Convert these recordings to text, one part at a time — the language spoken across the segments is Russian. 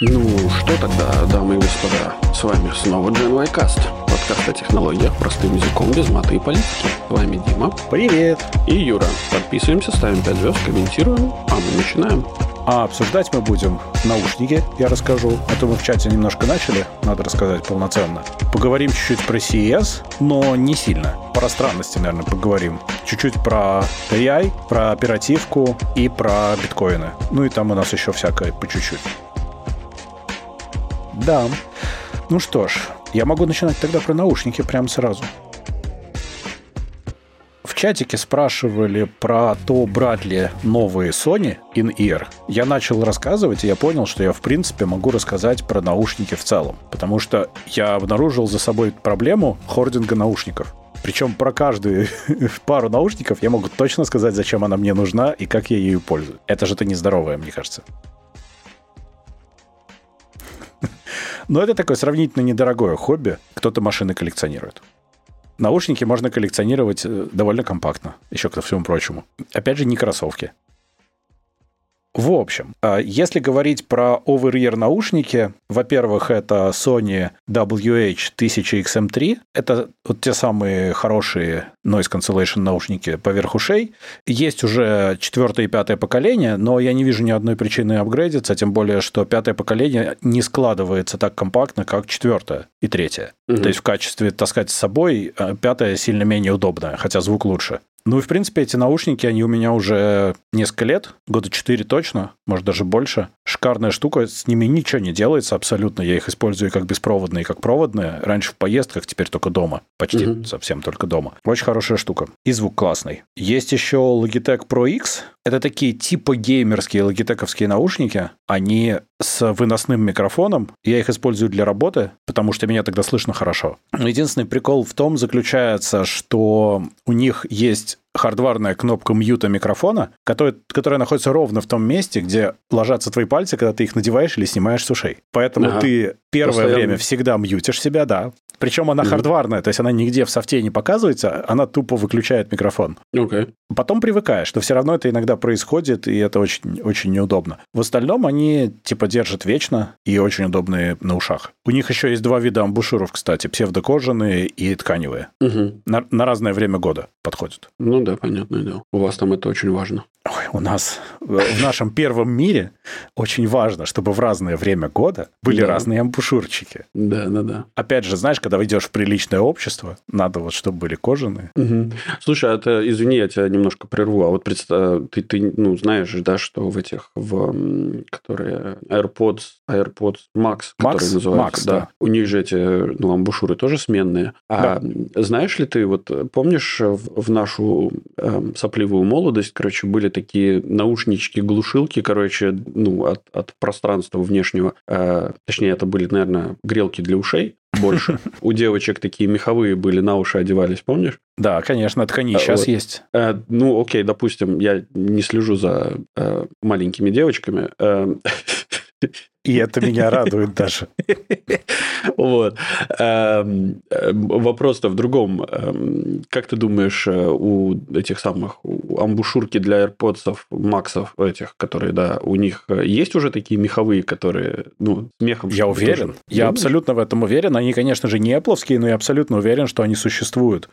Ну что тогда, дамы и господа, с вами снова Gen Cast, подкаст о технологиях простым языком без маты и политики. С вами Дима. Привет. И Юра. Подписываемся, ставим 5 звезд, комментируем, а мы начинаем. А обсуждать мы будем наушники, я расскажу. А то мы в чате немножко начали, надо рассказать полноценно. Поговорим чуть-чуть про CES, но не сильно. Про странности, наверное, поговорим. Чуть-чуть про AI, про оперативку и про биткоины. Ну и там у нас еще всякое по чуть-чуть. Да. Ну что ж, я могу начинать тогда про наушники прямо сразу чатике спрашивали про то, брать ли новые Sony In-Ear. Я начал рассказывать, и я понял, что я, в принципе, могу рассказать про наушники в целом. Потому что я обнаружил за собой проблему хординга наушников. Причем про каждую пару наушников я могу точно сказать, зачем она мне нужна и как я ею пользуюсь. Это же-то нездоровое, мне кажется. Но это такое сравнительно недорогое хобби. Кто-то машины коллекционирует. Наушники можно коллекционировать э, довольно компактно, еще ко всему прочему. Опять же, не кроссовки. В общем, а, если говорить про over-ear наушники, во-первых, это Sony WH-1000XM3. Это вот те самые хорошие noise cancellation наушники поверх ушей. Есть уже четвертое и пятое поколение, но я не вижу ни одной причины апгрейдиться, тем более, что пятое поколение не складывается так компактно, как четвертое и третье. Угу. То есть в качестве таскать с собой а, пятое сильно менее удобное, хотя звук лучше. Ну и, в принципе, эти наушники, они у меня уже несколько лет, года 4 точно, может, даже больше. Шикарная штука, с ними ничего не делается абсолютно. Я их использую как беспроводные, как проводные. Раньше в поездках, теперь только дома. Почти угу. совсем только дома. Очень хорошая штука. И звук классный. Есть еще Logitech Pro X. Это такие типа геймерские логитековские наушники. Они с выносным микрофоном. Я их использую для работы, потому что меня тогда слышно хорошо. Единственный прикол в том заключается, что у них есть хардварная кнопка мьюта микрофона, которая, которая находится ровно в том месте, где ложатся твои пальцы, когда ты их надеваешь или снимаешь с ушей. Поэтому ага. ты первое Постоянно. время всегда мьютишь себя, да. Причем она mm-hmm. хардварная, то есть она нигде в софте не показывается, она тупо выключает микрофон. Okay. Потом привыкаешь, что все равно это иногда происходит, и это очень, очень неудобно. В остальном они типа держат вечно и очень удобные на ушах. У них еще есть два вида амбушюров, кстати, псевдокожаные и тканевые. Угу. На, на разное время года подходят. Ну да, понятное дело. У вас там это очень важно. Ой, у нас в нашем первом мире очень важно, чтобы в разное время года были да. разные амбушюрчики. Да, да, да. Опять же, знаешь, когда идешь в приличное общество, надо вот, чтобы были кожаные. Угу. Слушай, а это, извини, я тебя немножко прерву, а вот представь, ты, ты ну, знаешь, да, что в этих, в, которые AirPods, AirPods Max, Max? которые называются, Max, да, да, у них же эти, ну, амбушюры тоже сменные. А да. знаешь ли ты, вот помнишь в, в нашу э, сопливую молодость, короче, были такие наушнички-глушилки, короче, ну, от, от пространства внешнего. Э, точнее, это были, наверное, грелки для ушей больше. У девочек такие меховые были, на уши одевались, помнишь? Да, конечно, ткани сейчас вот. есть. Э, ну, окей, допустим, я не слежу за э, маленькими девочками. Э, И это меня радует даже. Вот. Эм, эм, вопрос-то в другом. Эм, как ты думаешь, э, у этих самых у амбушюрки для AirPods Максов, этих, которые, да, у них э, есть уже такие меховые, которые, ну, с мехом? Я уверен. Я абсолютно в этом уверен. Они, конечно же, не Apple, но я абсолютно уверен, что они существуют.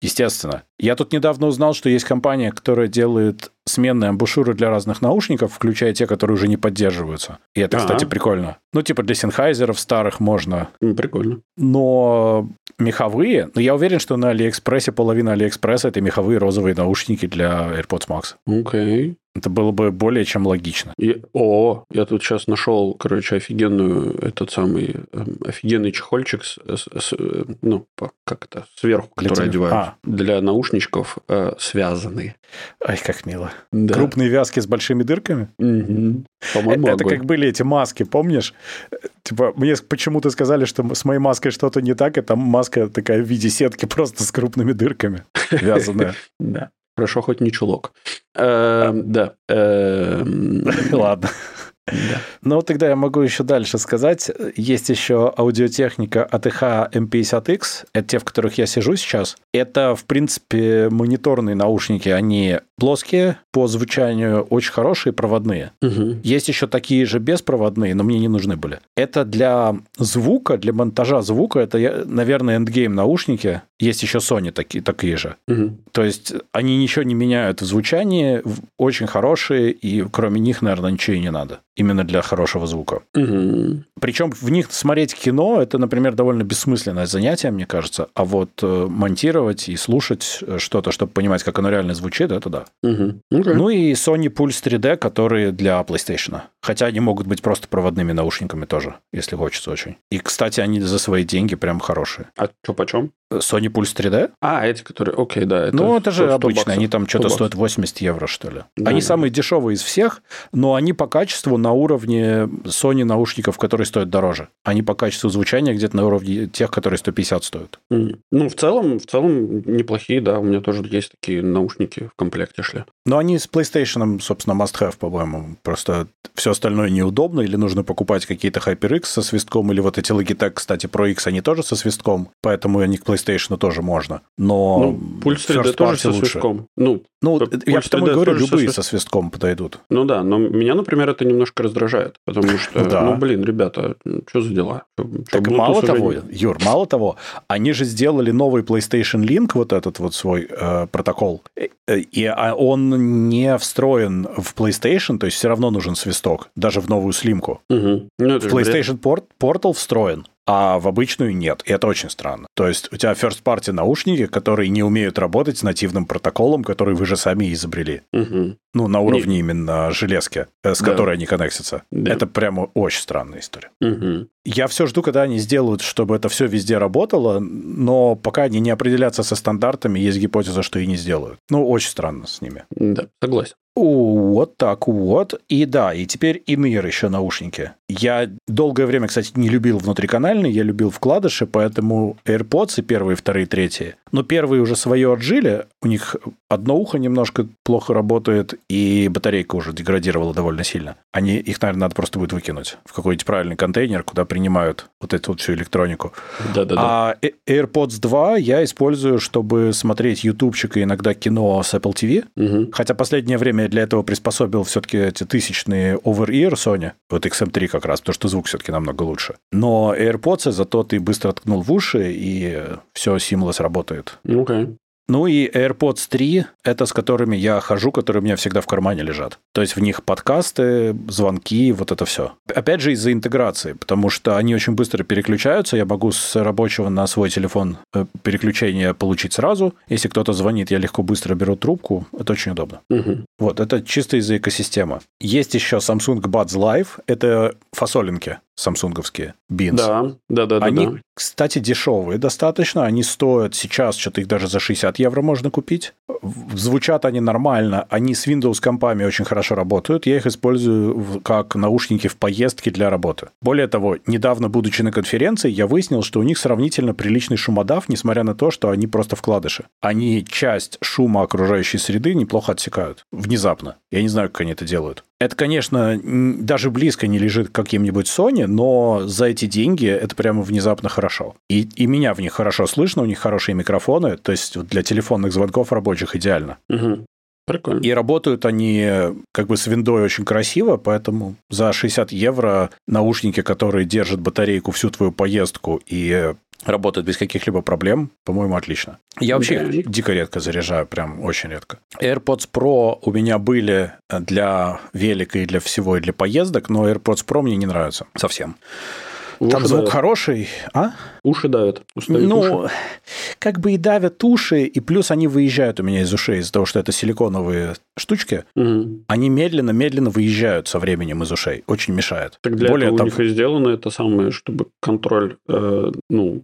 Естественно. Я тут недавно узнал, что есть компания, которая делает сменные амбушюры для разных наушников, включая те, которые уже не поддерживаются. И это, кстати, прикольно. Ну, типа для Sennheiser ов старых можно. Прикольно. Но меховые, ну, я уверен, что на Алиэкспрессе половина Алиэкспресса это меховые розовые наушники для AirPods Max. Окей. Okay. Это было бы более чем логично. И, о, я тут сейчас нашел, короче, офигенную, этот самый, э, офигенный чехольчик, с, с, с, ну, как это, сверху, для который одевают. А. Для наушничков э, связанный. Ай, как мило. Да. Крупные вязки с большими дырками? Угу. По-моему, Это огонь. как были эти маски, помнишь? Типа, мне почему-то сказали, что с моей маской что-то не так, и там маска такая в виде сетки просто с крупными дырками вязаная. Да. Хорошо, хоть не чулок. Да. Ладно. Да. Ну, тогда я могу еще дальше сказать. Есть еще аудиотехника ATH M50X. Это те, в которых я сижу сейчас. Это, в принципе, мониторные наушники. Они плоские по звучанию, очень хорошие, проводные. Угу. Есть еще такие же беспроводные, но мне не нужны были. Это для звука, для монтажа звука, это, наверное, эндгейм наушники. Есть еще Sony такие, такие же. Угу. То есть они ничего не меняют в звучании, очень хорошие, и кроме них, наверное, ничего и не надо. Именно для хорошего звука. Угу. Причем в них смотреть кино, это, например, довольно бессмысленное занятие, мне кажется. А вот э, монтировать и слушать что-то, чтобы понимать, как оно реально звучит, это да. Угу. Okay. Ну и Sony Pulse 3D, которые для PlayStation. Хотя они могут быть просто проводными наушниками тоже, если хочется очень. И, кстати, они за свои деньги прям хорошие. А что почем? Sony Pulse 3D? А, эти, которые, окей, да. Это ну, это же обычные, они там что-то стоят 80 евро, что ли. Да, они да. самые дешевые из всех, но они по качеству на уровне Sony наушников, которые стоят дороже. Они по качеству звучания где-то на уровне тех, которые 150 стоят. Ну, в целом, в целом неплохие, да. У меня тоже есть такие наушники в комплекте шли. Но они с PlayStation, собственно, must-have, по-моему. Просто все остальное неудобно, или нужно покупать какие-то HyperX со свистком, или вот эти Logitech, кстати, Pro X, они тоже со свистком, поэтому они к PlayStation тоже можно. Но ну, пульс 3D тоже со лучше. свистком. Ну, ну я потому и говорю, любые со свистком подойдут. Ну да, но меня, например, это немножко раздражает, потому что, да. ну, блин, ребята, что за дела? так мало того, Юр, мало того, они же сделали новый PlayStation Link, вот этот вот свой э, протокол, э, и а он не встроен в PlayStation, то есть все равно нужен свисток, даже в новую слимку. Угу. Ну, в PlayStation Port, Portal встроен а в обычную нет. И это очень странно. То есть у тебя first party наушники, которые не умеют работать с нативным протоколом, который вы же сами изобрели. Угу. Ну, на уровне не... именно железки, э, с да. которой они коннектятся. Да. Это прямо очень странная история. Угу. Я все жду, когда они сделают, чтобы это все везде работало, но пока они не определятся со стандартами, есть гипотеза, что и не сделают. Ну, очень странно с ними. Да, согласен. Вот так вот. И да, и теперь иныр еще наушники. Я долгое время, кстати, не любил внутриканальные, я любил вкладыши, поэтому AirPods и первые, вторые, третьи. Но первые уже свое отжили, у них одно ухо немножко плохо работает, и батарейка уже деградировала довольно сильно. Они, их, наверное, надо просто будет выкинуть в какой-нибудь правильный контейнер, куда принимают вот эту вот всю электронику. Да-да-да. А AirPods 2 я использую, чтобы смотреть ютубчик и иногда кино с Apple TV. Угу. Хотя последнее время для этого приспособил все-таки эти тысячные over-ear Sony, вот XM3 как раз, потому что звук все-таки намного лучше. Но AirPods зато ты быстро ткнул в уши, и все seamless работает. Okay. Ну и AirPods 3 – это с которыми я хожу, которые у меня всегда в кармане лежат. То есть в них подкасты, звонки, вот это все. Опять же из-за интеграции, потому что они очень быстро переключаются. Я могу с рабочего на свой телефон э, переключение получить сразу. Если кто-то звонит, я легко быстро беру трубку. Это очень удобно. Угу. Вот, это чисто из-за экосистемы. Есть еще Samsung Buds Live. Это фасолинки самсунговские, Beans. Да, да, да. Они, да. кстати, дешевые достаточно. Они стоят сейчас, что-то их даже за 60 евро можно купить. Звучат они нормально. Они с Windows компами очень хорошо работают. Я их использую как наушники в поездке для работы. Более того, недавно, будучи на конференции, я выяснил, что у них сравнительно приличный шумодав, несмотря на то, что они просто вкладыши. Они часть шума окружающей среды неплохо отсекают. Внезапно. Я не знаю, как они это делают. Это, конечно, даже близко не лежит к каким-нибудь Sony, но за эти деньги это прямо внезапно хорошо. И, и меня в них хорошо слышно, у них хорошие микрофоны, то есть для телефонных звонков рабочих идеально. Угу. Прикольно. И работают они как бы с виндой очень красиво, поэтому за 60 евро наушники, которые держат батарейку всю твою поездку и работает без каких-либо проблем, по-моему, отлично. Я вообще да. дико редко заряжаю, прям очень редко. AirPods Pro у меня были для велика и для всего, и для поездок, но AirPods Pro мне не нравятся совсем. Там звук давят. хороший, а? Уши давят. Ну, уши. как бы и давят уши, и плюс они выезжают у меня из ушей из-за того, что это силиконовые штучки. Угу. Они медленно-медленно выезжают со временем из ушей. Очень мешает. Так для Более этого того... у них и сделано это самое, чтобы контроль, э, ну,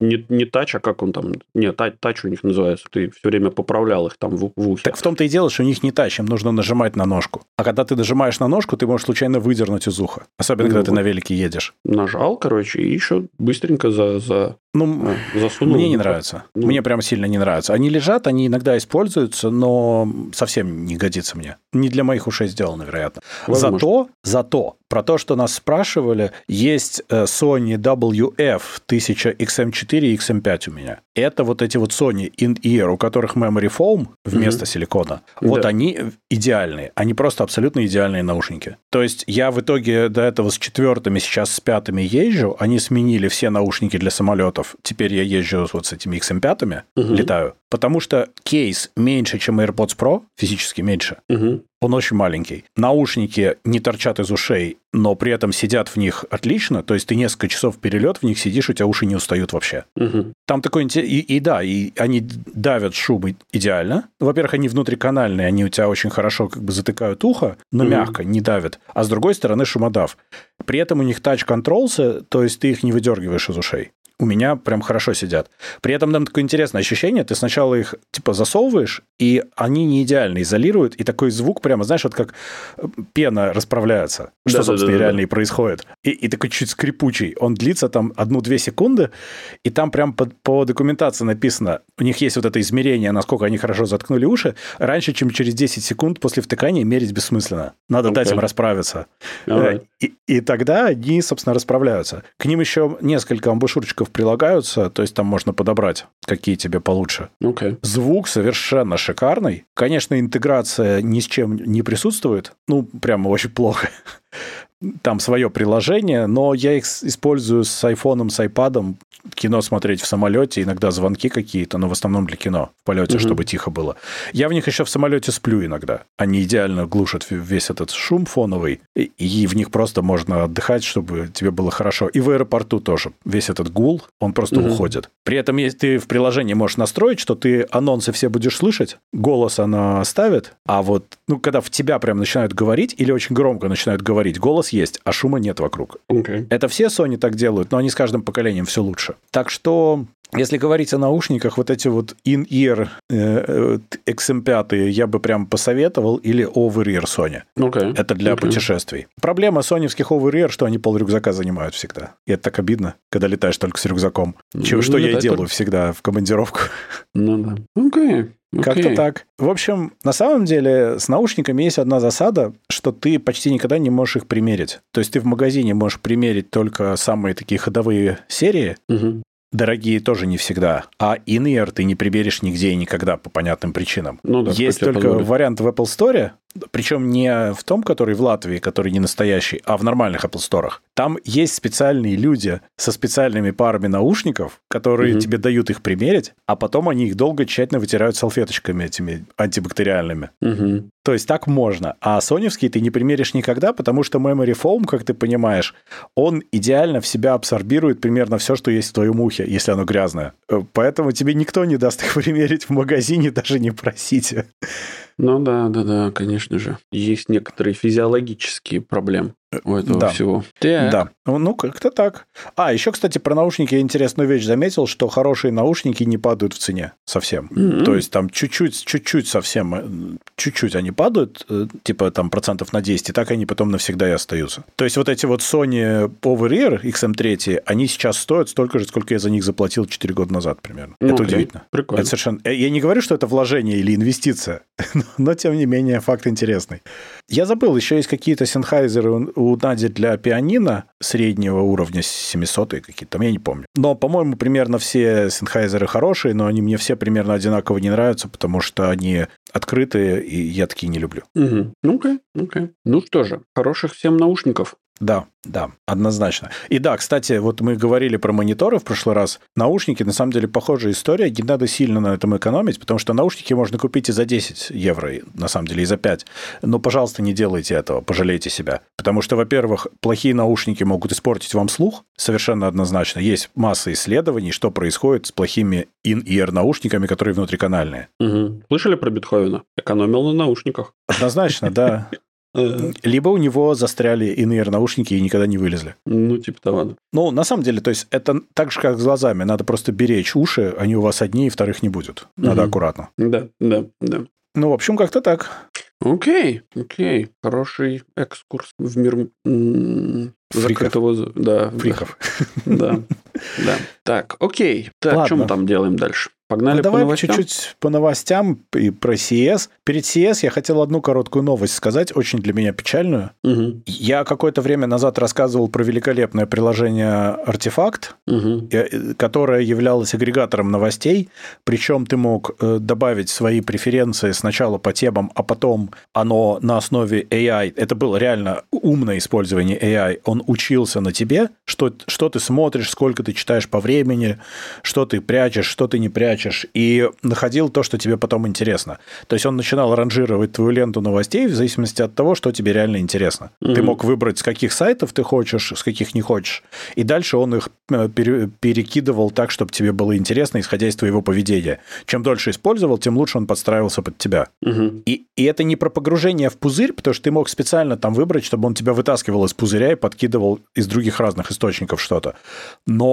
не, не тач, а как он там... Нет, тач, тач у них называется. Ты все время поправлял их там в, в ухе. Так в том-то и дело, что у них не тач, им нужно нажимать на ножку. А когда ты нажимаешь на ножку, ты можешь случайно выдернуть из уха. Особенно, ну, когда ты на велике едешь. Нажал, короче, и еще быстренько за, за ну, а, засунул. Мне не нравится. Ну. Мне прям сильно не нравится. Они лежат, они иногда используются, но совсем не годится мне. Не для моих ушей сделано, вероятно. Возможно. Зато, зато Про то, что нас спрашивали, есть э, Sony WF 1000 XM4 и XM5 у меня. Это вот эти вот Sony in-ear, у которых memory foam вместо mm-hmm. силикона. Вот да. они идеальные. Они просто абсолютно идеальные наушники. То есть я в итоге до этого с четвертыми, сейчас с пятыми езжу. Они сменили все наушники для самолетов. Теперь я езжу вот с этими XM5, mm-hmm. летаю. Потому что кейс меньше, чем AirPods Pro, физически меньше. Угу. Он очень маленький. Наушники не торчат из ушей, но при этом сидят в них отлично. То есть ты несколько часов перелет в них сидишь, у тебя уши не устают вообще. Угу. Там такой и, и да, и они давят шум идеально. Во-первых, они внутриканальные, они у тебя очень хорошо как бы затыкают ухо, но угу. мягко, не давят. А с другой стороны шумодав. При этом у них controls, то есть ты их не выдергиваешь из ушей у меня прям хорошо сидят. При этом там такое интересное ощущение, ты сначала их типа засовываешь, и они не идеально изолируют, и такой звук прямо, знаешь, вот как э, пена расправляется, что, да, собственно, да, да, реально да. и происходит. И, и такой чуть скрипучий. Он длится там одну-две секунды, и там прям по, по документации написано, у них есть вот это измерение, насколько они хорошо заткнули уши, раньше, чем через 10 секунд после втыкания мерить бессмысленно. Надо okay. дать им расправиться. Right. И, и тогда они, собственно, расправляются. К ним еще несколько амбушюрчиков прилагаются, то есть там можно подобрать, какие тебе получше. Okay. Звук совершенно шикарный. Конечно, интеграция ни с чем не присутствует. Ну, прямо очень плохо там свое приложение, но я их использую с айфоном, с айпадом, кино смотреть в самолете, иногда звонки какие-то, но в основном для кино в полете, угу. чтобы тихо было. Я в них еще в самолете сплю иногда. Они идеально глушат весь этот шум фоновый, и, и в них просто можно отдыхать, чтобы тебе было хорошо. И в аэропорту тоже. Весь этот гул, он просто угу. уходит. При этом, если ты в приложении можешь настроить, что ты анонсы все будешь слышать, голос она ставит, а вот, ну, когда в тебя прям начинают говорить или очень громко начинают говорить, голос есть, а шума нет вокруг. Okay. Это все Sony так делают, но они с каждым поколением все лучше. Так что если говорить о наушниках, вот эти вот in-ear э, XM5 я бы прям посоветовал, или over-ear Sony. Okay. Это для okay. путешествий. Проблема соневских over-ear, что они пол рюкзака занимают всегда. И это так обидно, когда летаешь только с рюкзаком. Чего, ну, что я и делаю только... всегда в командировку. Ну да. Окей. Okay. Okay. Как-то так. В общем, на самом деле с наушниками есть одна засада, что ты почти никогда не можешь их примерить. То есть ты в магазине можешь примерить только самые такие ходовые серии, угу. Дорогие тоже не всегда. А in ты не приберешь нигде и никогда по понятным причинам. Ну, да, Есть только позволит. вариант в Apple Store, причем не в том, который в Латвии, который не настоящий, а в нормальных Apple Store. Там есть специальные люди со специальными парами наушников, которые угу. тебе дают их примерить, а потом они их долго тщательно вытирают салфеточками этими антибактериальными. Угу. То есть так можно. А соневский ты не примеришь никогда, потому что Memory Foam, как ты понимаешь, он идеально в себя абсорбирует примерно все, что есть в твоем ухе, если оно грязное. Э, поэтому тебе никто не даст их примерить в магазине, даже не просите. Ну да, да, да, конечно же. Есть некоторые физиологические проблемы у этого да. всего. Так. Да, ну как-то так. А, еще, кстати, про наушники я интересную вещь заметил, что хорошие наушники не падают в цене совсем. Mm-hmm. То есть там чуть-чуть, чуть-чуть совсем, э, чуть-чуть они падают, э, типа там процентов на 10, и так они потом навсегда и остаются. То есть вот эти вот Sony Over-Ear XM3, они сейчас стоят столько же, сколько я за них заплатил 4 года назад примерно. Ну, это окей. удивительно. Прикольно. Это совершенно... Э, я не говорю, что это вложение или инвестиция, но тем не менее факт интересный. Я забыл, еще есть какие-то Sennheiser у Нади для пианино среднего уровня 700 какие-то, там я не помню. Но, по-моему, примерно все Sennheiser хорошие, но они мне все примерно одинаково не нравятся, потому что они открытые, и я такие не люблю. Угу. Ну, окей, окей. Ну что же, хороших всем наушников. Да, да, однозначно. И да, кстати, вот мы говорили про мониторы в прошлый раз. Наушники, на самом деле, похожая история. Не надо сильно на этом экономить, потому что наушники можно купить и за 10 евро, на самом деле, и за 5. Но, пожалуйста, не делайте этого, пожалейте себя. Потому что, во-первых, плохие наушники могут испортить вам слух, совершенно однозначно. Есть масса исследований, что происходит с плохими in-ear наушниками, которые внутриканальные. Угу. Слышали про Бетховена? Экономил на наушниках. Однозначно, да. Либо у него застряли иные наушники и никогда не вылезли. Ну, типа того. Да. Ну, на самом деле, то есть это так же, как с глазами. Надо просто беречь уши, они у вас одни, и вторых не будет. Надо угу. аккуратно. Да, да, да. Ну, в общем, как-то так. Окей, окей. Хороший экскурс в мир Фриков. закрытого... Да, Фриков. Да. Да. Так, окей. Так, что мы там делаем дальше? Погнали ну, давай по чуть-чуть по новостям и про CS. Перед CS я хотел одну короткую новость сказать, очень для меня печальную. Угу. Я какое-то время назад рассказывал про великолепное приложение Артефакт, угу. которое являлось агрегатором новостей. Причем ты мог э, добавить свои преференции сначала по темам, а потом оно на основе AI. Это было реально умное использование AI. Он учился на тебе, что, что ты смотришь, сколько ты читаешь по времени, что ты прячешь, что ты не прячешь и находил то, что тебе потом интересно. То есть он начинал ранжировать твою ленту новостей в зависимости от того, что тебе реально интересно. Mm-hmm. Ты мог выбрать, с каких сайтов ты хочешь, с каких не хочешь. И дальше он их э, перекидывал так, чтобы тебе было интересно, исходя из твоего поведения. Чем дольше использовал, тем лучше он подстраивался под тебя. Mm-hmm. И, и это не про погружение в пузырь, потому что ты мог специально там выбрать, чтобы он тебя вытаскивал из пузыря и подкидывал из других разных источников что-то. Но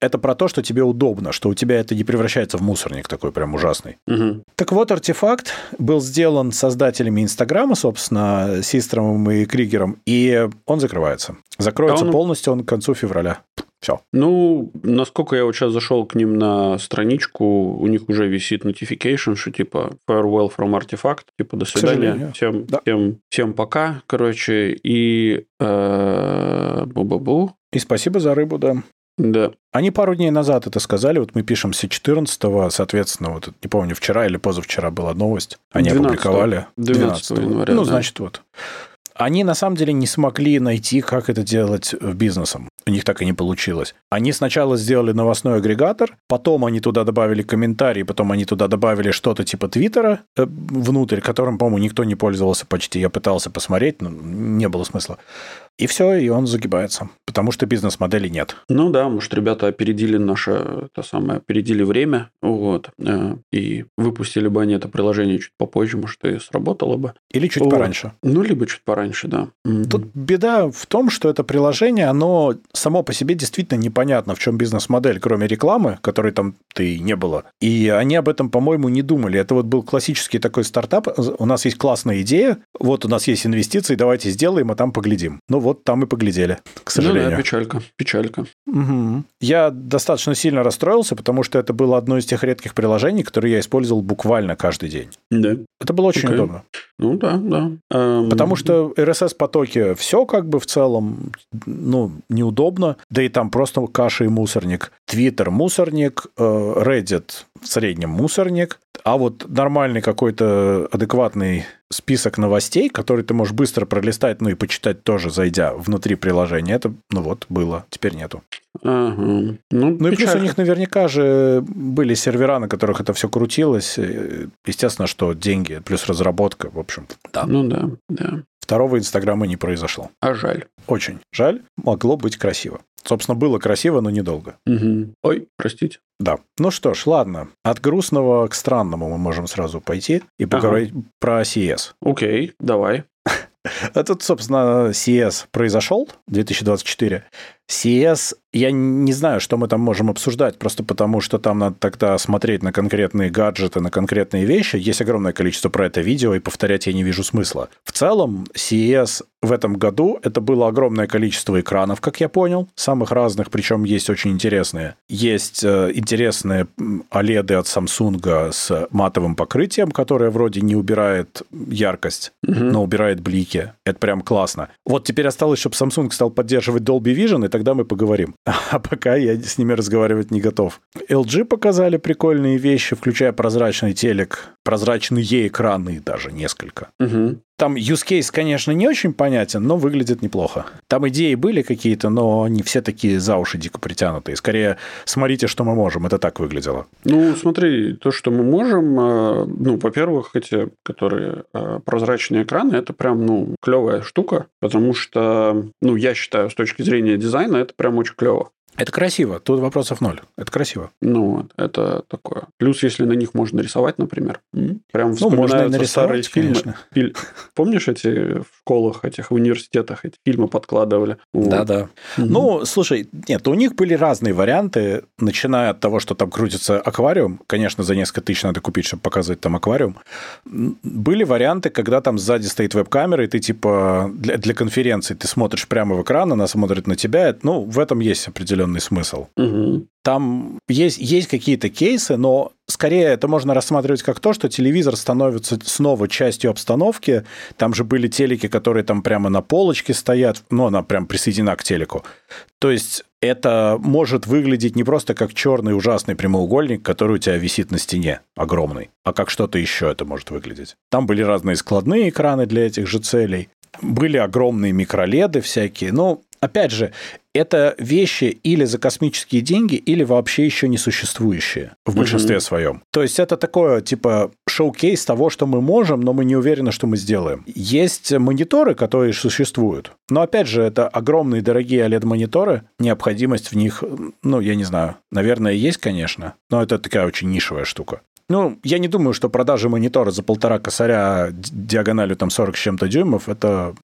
это про то, что тебе удобно, что у тебя это не превращается в мусорник такой прям ужасный. Угу. Так вот, артефакт был сделан создателями Инстаграма, собственно, Систромом и Кригером, и он закрывается. Закроется а он... полностью он к концу февраля. Все. Ну, насколько я вот сейчас зашел к ним на страничку, у них уже висит notification, что типа farewell from artifact, типа до свидания, всем, да. всем, всем пока, короче, и э, бу-бу-бу. И спасибо за рыбу, да. Да. Они пару дней назад это сказали, вот мы пишемся 14-го, соответственно, вот не помню, вчера или позавчера была новость, они 12 опубликовали. 12 января. Ну, да. значит, вот. Они на самом деле не смогли найти, как это делать бизнесом. У них так и не получилось. Они сначала сделали новостной агрегатор, потом они туда добавили комментарии, потом они туда добавили что-то типа Твиттера э, внутрь, которым, по-моему, никто не пользовался почти. Я пытался посмотреть, но не было смысла. И все, и он загибается, потому что бизнес-модели нет. Ну да, может, ребята опередили наше, то самое, опередили время, вот, э, и выпустили бы они это приложение чуть попозже, может, и сработало бы. Или чуть вот. пораньше. Ну, либо чуть пораньше, да. Тут беда в том, что это приложение, оно само по себе действительно непонятно, в чем бизнес-модель, кроме рекламы, которой там ты не было. И они об этом, по-моему, не думали. Это вот был классический такой стартап. У нас есть классная идея, вот у нас есть инвестиции, давайте сделаем, а там поглядим. Ну вот там и поглядели, к сожалению. Ну да, печалька, печалька. Угу. Я достаточно сильно расстроился, потому что это было одно из тех редких приложений, которые я использовал буквально каждый день. Да. Это было очень okay. удобно. Ну да, да. Эм... Потому что RSS-потоки все как бы в целом, ну, неудобно. Да и там просто каша и мусорник. Twitter мусорник, э, Reddit в среднем мусорник. А вот нормальный какой-то адекватный список новостей, который ты можешь быстро пролистать, ну и почитать тоже, зайдя внутри приложения, это, ну вот, было, теперь нету. Ага. Ну, ну и плюс у них наверняка же были сервера, на которых это все крутилось. Естественно, что деньги плюс разработка, в общем. Да. Ну да, да. Второго Инстаграма не произошло. А жаль. Очень жаль. Могло быть красиво. Собственно, было красиво, но недолго. Угу. Ой, простите. Да. Ну что ж, ладно. От грустного к странному мы можем сразу пойти и поговорить ага. про CS. Окей, давай. А тут, собственно, CS произошел 2024. CS, я не знаю, что мы там можем обсуждать, просто потому что там надо тогда смотреть на конкретные гаджеты, на конкретные вещи. Есть огромное количество про это видео, и повторять я не вижу смысла. В целом, CES в этом году это было огромное количество экранов, как я понял, самых разных, причем есть очень интересные. Есть э, интересные OLED от Samsung с матовым покрытием, которое вроде не убирает яркость, угу. но убирает блики. Это прям классно. Вот теперь осталось, чтобы Samsung стал поддерживать Dolby Vision, и тогда мы поговорим. А пока я с ними разговаривать не готов. LG показали прикольные вещи, включая прозрачный телек, прозрачные экраны даже несколько. Угу. Там use case, конечно, не очень понятен, но выглядит неплохо. Там идеи были какие-то, но не все такие за уши дико притянутые. Скорее, смотрите, что мы можем. Это так выглядело. Ну, смотри, то, что мы можем, э, ну, во-первых, эти, которые э, прозрачные экраны, это прям, ну, клевая штука, потому что, ну, я считаю, с точки зрения дизайна, это прям очень клево. Это красиво, тут вопросов ноль. Это красиво. Ну, вот, это такое. Плюс, если на них можно рисовать, например. Прям ну, можно нарисовать, старые фильмы. Филь... Помнишь эти в школах, этих в университетах эти фильмы подкладывали? Да-да. Вот. Ну, слушай, нет, у них были разные варианты, начиная от того, что там крутится аквариум. Конечно, за несколько тысяч надо купить, чтобы показывать там аквариум. Были варианты, когда там сзади стоит веб-камера, и ты типа для, для конференции ты смотришь прямо в экран, она смотрит на тебя. Ну, в этом есть определенный определенный смысл. Угу. Там есть, есть какие-то кейсы, но скорее это можно рассматривать как то, что телевизор становится снова частью обстановки. Там же были телеки, которые там прямо на полочке стоят, ну, она прям присоединена к телеку. То есть это может выглядеть не просто как черный ужасный прямоугольник, который у тебя висит на стене, огромный, а как что-то еще это может выглядеть. Там были разные складные экраны для этих же целей, были огромные микроледы всякие. Ну, опять же, это вещи или за космические деньги, или вообще еще не существующие в большинстве mm-hmm. своем. То есть это такое, типа, шоу-кейс того, что мы можем, но мы не уверены, что мы сделаем. Есть мониторы, которые существуют, но, опять же, это огромные дорогие OLED-мониторы, необходимость в них, ну, я не знаю, наверное, есть, конечно, но это такая очень нишевая штука. Ну, я не думаю, что продажи монитора за полтора косаря диагональю там 40 с чем-то дюймов – это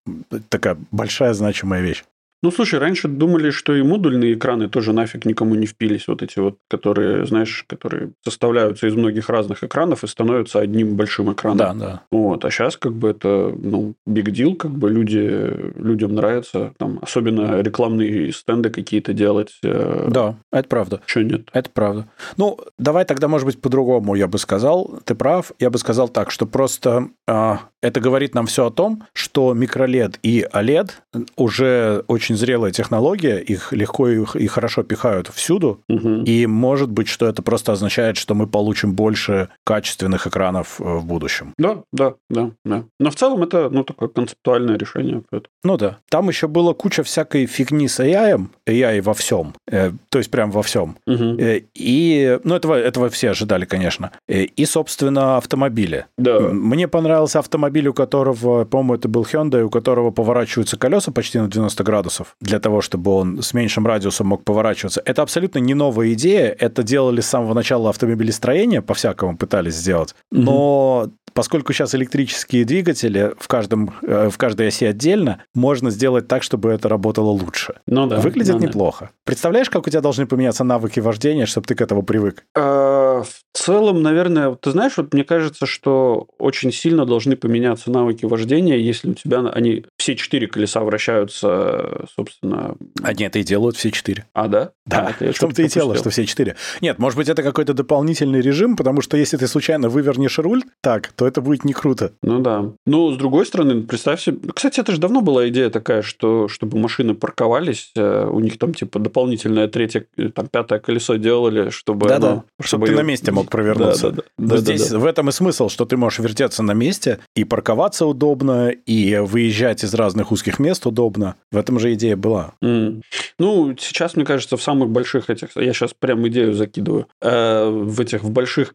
такая большая значимая вещь. Ну, слушай, раньше думали, что и модульные экраны тоже нафиг никому не впились. Вот эти вот, которые, знаешь, которые составляются из многих разных экранов и становятся одним большим экраном. Да, да. Вот. А сейчас как бы это, ну, big deal, как бы люди, людям нравится. Там, особенно рекламные стенды какие-то делать. Э, да, это правда. Что нет? Это правда. Ну, давай тогда, может быть, по-другому я бы сказал. Ты прав. Я бы сказал так, что просто а, это говорит нам все о том, что микролед и OLED уже очень зрелая технология, их легко и хорошо пихают всюду, угу. и может быть, что это просто означает, что мы получим больше качественных экранов э, в будущем. Да, да, да, да. Но в целом это, ну, такое концептуальное решение. Ну да. Там еще было куча всякой фигни с AI, AI во всем, э, то есть прям во всем. Угу. Э, и, ну, этого, этого все ожидали, конечно. Э, и, собственно, автомобили. Да. Мне понравился автомобиль автомобиль, у которого, по-моему, это был Hyundai, у которого поворачиваются колеса почти на 90 градусов, для того, чтобы он с меньшим радиусом мог поворачиваться. Это абсолютно не новая идея, это делали с самого начала автомобилестроения, по-всякому пытались сделать, но mm-hmm поскольку сейчас электрические двигатели в, каждом, э, в каждой оси отдельно, можно сделать так, чтобы это работало лучше. Ну да. Выглядит ну, неплохо. Да. Представляешь, как у тебя должны поменяться навыки вождения, чтобы ты к этому привык? А, в целом, наверное, ты знаешь, вот мне кажется, что очень сильно должны поменяться навыки вождения, если у тебя они все четыре колеса вращаются, собственно. Они это и делают все четыре. А, да? Да, а, в том-то и дело, что все четыре. Нет, может быть, это какой-то дополнительный режим, потому что если ты случайно вывернешь руль так, то это будет не круто. Ну да. Ну, с другой стороны, представь себе... Кстати, это же давно была идея такая, что чтобы машины парковались, э, у них там типа дополнительное третье, э, там пятое колесо делали, чтобы... Да-да, оно... чтобы, чтобы ты ее... на месте мог провернуться. Да-да-да. Да, здесь да, да. в этом и смысл, что ты можешь вертеться на месте, и парковаться удобно, и выезжать из разных узких мест удобно. В этом же идея была. Mm. Ну, сейчас, мне кажется, в самых больших этих... Я сейчас прям идею закидываю. Э, в этих, в больших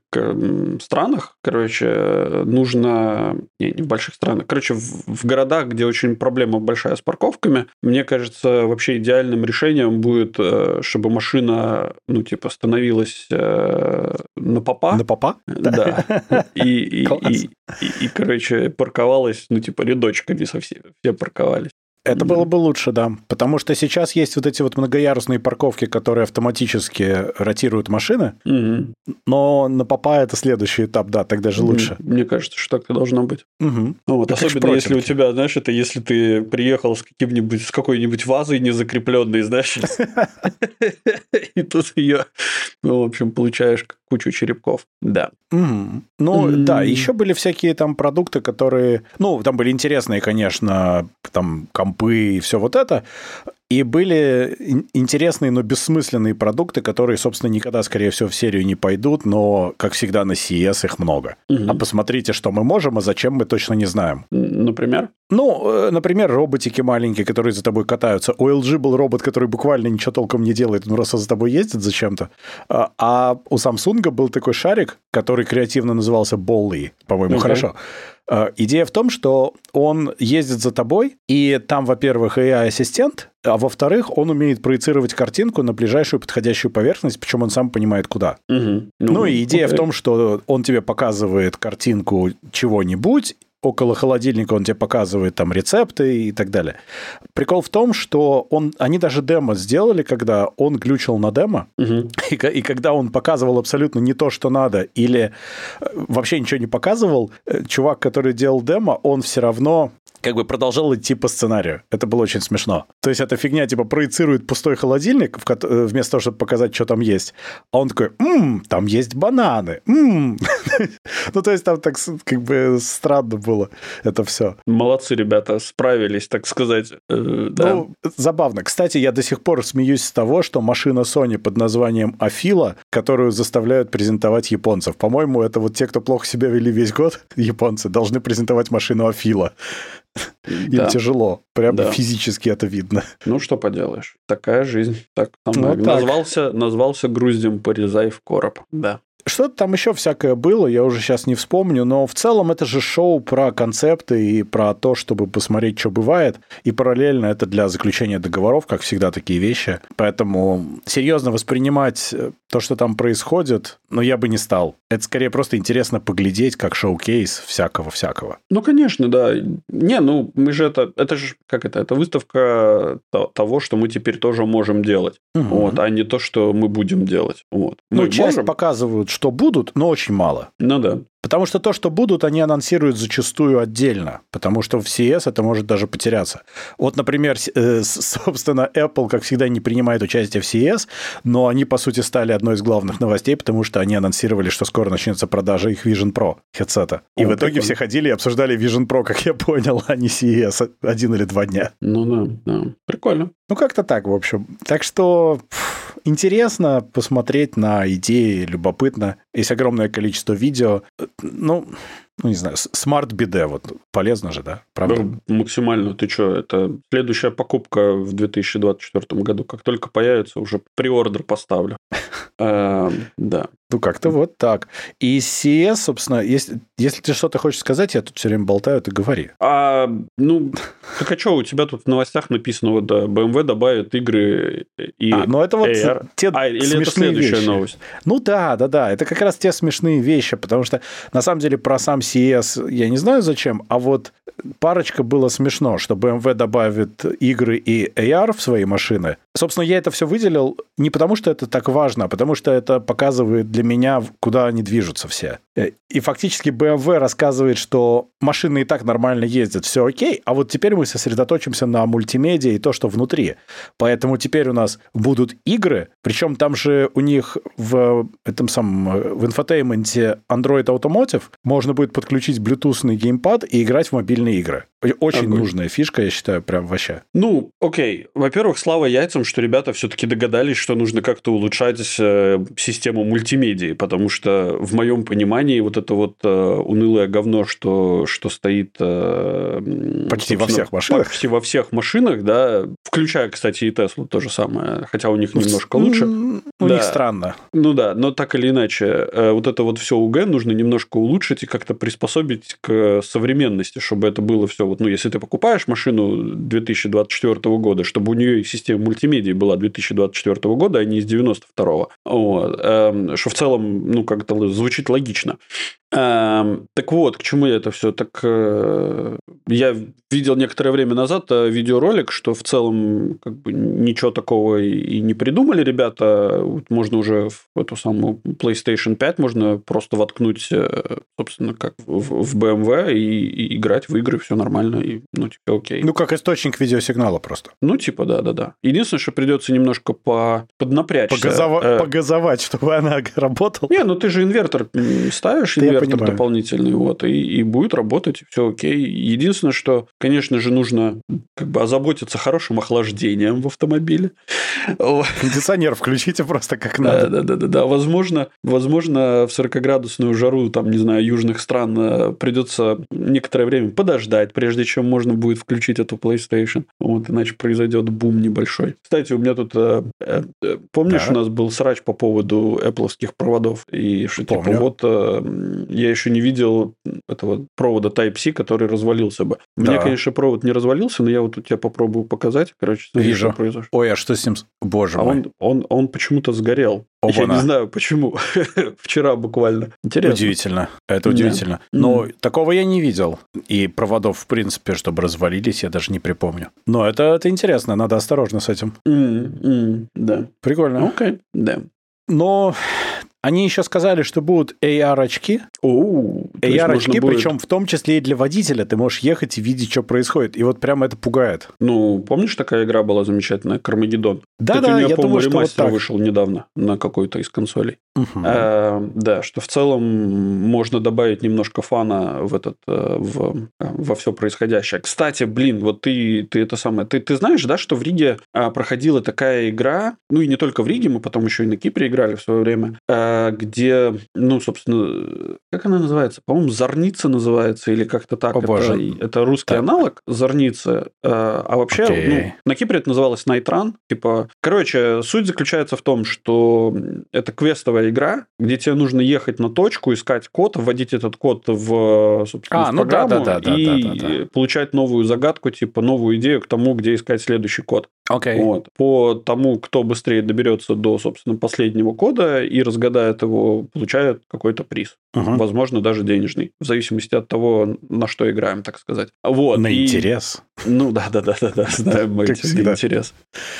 странах, короче, нужно... Не, не в больших странах. Короче, в, в городах, где очень проблема большая с парковками, мне кажется, вообще идеальным решением будет, э, чтобы машина, ну, типа, становилась э, на попа. На попа? Да. И, и, и, короче, парковалась, ну, типа, рядочками совсем. Все парковались. Это было бы лучше, да. Потому что сейчас есть вот эти вот многоярусные парковки, которые автоматически ротируют машины. Угу. Но на попа это следующий этап, да, тогда же лучше. Мне кажется, что так и должно быть. Угу. Вот, особенно если у тебя, знаешь, это если ты приехал с каким-нибудь, с какой-нибудь вазой незакрепленной, знаешь, и тут ее, ну, в общем, получаешь кучу черепков. Да. Ну, да, еще были всякие там продукты, которые, ну, там были интересные, конечно, там компы и все вот это. И были интересные, но бессмысленные продукты, которые, собственно, никогда, скорее всего, в серию не пойдут, но, как всегда, на CES их много. Угу. А посмотрите, что мы можем, а зачем мы точно не знаем. Например? Ну, э, например, роботики маленькие, которые за тобой катаются. У LG был робот, который буквально ничего толком не делает, он просто за тобой ездит зачем-то. А, а у Samsung был такой шарик, который креативно назывался Болли, по-моему, okay. хорошо. А, идея в том, что он ездит за тобой, и там, во-первых, AI-ассистент, а во-вторых, он умеет проецировать картинку на ближайшую подходящую поверхность, причем он сам понимает, куда. Угу. Ну, ну и идея okay. в том, что он тебе показывает картинку чего-нибудь, около холодильника он тебе показывает там рецепты и так далее. Прикол в том, что он, они даже демо сделали, когда он глючил на демо, угу. и, и когда он показывал абсолютно не то, что надо, или э, вообще ничего не показывал, э, чувак, который делал демо, он все равно как бы продолжал идти по сценарию. Это было очень смешно. То есть эта фигня типа проецирует пустой холодильник, э, вместо того, чтобы показать, что там есть. А он такой, ммм, там есть бананы. Ммм. ну, то есть там так как бы странно было это все. Молодцы, ребята, справились, так сказать. Э. Ну, забавно. Кстати, я до сих пор смеюсь с того, что машина Sony под названием Афила, которую заставляют презентовать японцев. По-моему, это вот те, кто плохо себя вели весь год, японцы, должны презентовать машину Афила. Им да. тяжело. Прям да. физически это видно. Ну, что поделаешь. Такая жизнь. Так, там ну, назвался, так. назвался груздем «Порезай в короб». Да. Что-то там еще всякое было, я уже сейчас не вспомню, но в целом это же шоу про концепты и про то, чтобы посмотреть, что бывает, и параллельно это для заключения договоров, как всегда, такие вещи. Поэтому серьезно воспринимать э, то, что там происходит, но ну, я бы не стал. Это скорее просто интересно поглядеть, как шоу-кейс всякого-всякого. Ну, конечно, да. Не, ну, мы же это... Это же, как это? Это выставка того, что мы теперь тоже можем делать. Угу. Вот, а не то, что мы будем делать. Вот. Ну, мы часть можем... показывают, что будут, но очень мало. Ну да. Потому что то, что будут, они анонсируют зачастую отдельно, потому что в CES это может даже потеряться. Вот, например, э, собственно, Apple, как всегда, не принимает участие в CES, но они, по сути, стали одной из главных новостей, потому что они анонсировали, что скоро начнется продажа их Vision Pro хедсета. И О, в итоге прикольно. все ходили и обсуждали Vision Pro, как я понял, а не CES один или два дня. Ну да, да. Прикольно. Ну, как-то так, в общем. Так что интересно посмотреть на идеи, любопытно. Есть огромное количество видео. Ну, ну, не знаю, смарт-биде, вот полезно же, да? Правда? Ну, максимально. Ты что, это следующая покупка в 2024 году. Как только появится, уже приордер поставлю. Эм, да. Ну, как-то вот так. И CS, собственно, если, если ты что-то хочешь сказать, я тут все время болтаю, ты говори. А, ну, так а что, у тебя тут в новостях написано, вот, да, BMW добавит игры и а, ну, это вот AR. те а, или смешные это следующая вещи. новость? Ну, да, да, да, это как раз те смешные вещи, потому что, на самом деле, про сам CS я не знаю зачем, а вот парочка было смешно, что BMW добавит игры и AR в свои машины. Собственно, я это все выделил не потому, что это так важно, а потому что это показывает для меня, куда они движутся все. Э, и фактически BMW рассказывает, что машины и так нормально ездят, все окей, а вот теперь мы сосредоточимся на мультимедиа и то, что внутри. Поэтому теперь у нас будут игры, причем там же у них в этом самом в infotainment е Android Automotive можно будет подключить Bluetooth ный геймпад и играть в мобильные игры. Очень Огонь. нужная фишка, я считаю, прям вообще. Ну, окей. Во-первых, слава яйцам, что ребята все-таки догадались, что нужно как-то улучшать э, систему мультимедии, потому что в моем понимании вот это вот э, унылое говно, что, что стоит... Э, почти во всех машинах. Почти во всех машинах, да, включая, кстати, и Теслу то же самое, хотя у них немножко лучше. У да. них странно. Ну да, но так или иначе, э, вот это вот все УГ нужно немножко улучшить и как-то приспособить к современности, чтобы это было все вот, ну, если ты покупаешь машину 2024 года, чтобы у нее система мультимедии была 2024 года, а не из 92 вот, эм, что в целом, ну, как-то звучит логично. know. Так вот, к чему я это все? Так э, я видел некоторое время назад э, видеоролик, что в целом как бы ничего такого и не придумали ребята. Можно уже в эту самую PlayStation 5 можно просто воткнуть, э, собственно, как в, BMW и, и играть в игры, все нормально, и ну типа окей. Ну как источник видеосигнала просто. Ну типа да, да, да. Единственное, что придется немножко по поднапрячься. Погазова... Э... Погазовать, чтобы она работала. Не, ну ты же инвертор ставишь, инвертор понимаю. дополнительный, вот, и, и будет работать, все окей. Единственное, что, конечно же, нужно как бы озаботиться хорошим охлаждением в автомобиле. Кондиционер включите просто как надо. Да, да, да, да. Возможно, возможно, в 40-градусную жару, там, не знаю, южных стран э, придется некоторое время подождать, прежде чем можно будет включить эту PlayStation. Вот, иначе произойдет бум небольшой. Кстати, у меня тут, э, э, помнишь, да. у нас был срач по поводу Apple проводов, и что, типа, Помню. типа, вот я еще не видел этого провода Type-C, который развалился бы. У да. меня, конечно, провод не развалился, но я вот у тебя попробую показать. Короче, Вижу. Что произошло. Ой, а что с ним? Боже а мой. Он, он, он почему-то сгорел. Оба я не знаю, почему. Вчера буквально. Интересно. Удивительно. Это удивительно. Да. Но mm. такого я не видел. И проводов, в принципе, чтобы развалились, я даже не припомню. Но это, это интересно. Надо осторожно с этим. Mm. Mm. Да. Прикольно. Окей. Okay. Да. Но Они еще сказали, что будут AR-очки. AR-очки, причем в том числе и для водителя. Ты можешь ехать и видеть, что происходит. И вот прямо это пугает. Ну, помнишь, такая игра была замечательная, Кармагеддон? Да, да, я думаю, что вот так. вышел недавно на какой-то из консолей. Угу. А, да, что в целом можно добавить немножко фана в этот, э, в, э, во все происходящее. Кстати, блин, вот ты, ты это самое, ты, ты знаешь, да, что в Риге а, проходила такая игра, ну и не только в Риге, мы потом еще и на Кипре играли в свое время, где, ну, собственно, как она называется? По-моему, Зорница называется или как-то так. О, это, боже. это русский так. аналог Зорницы. А, а вообще, okay. ну, на Кипре это называлось Найтран. Типа, короче, суть заключается в том, что это квестовая игра, где тебе нужно ехать на точку, искать код, вводить этот код в, собственно, а, в ну программу да, да, да, и да, да, да. получать новую загадку, типа новую идею к тому, где искать следующий код. Okay. Вот. По тому, кто быстрее доберется до, собственно, последнего кода и разгадает его, получает какой-то приз. Угу. Возможно, даже денежный. В зависимости от того, на что играем, так сказать. Вот. На и... интерес. Ну да, да, да, да, да, знаем мы интерес.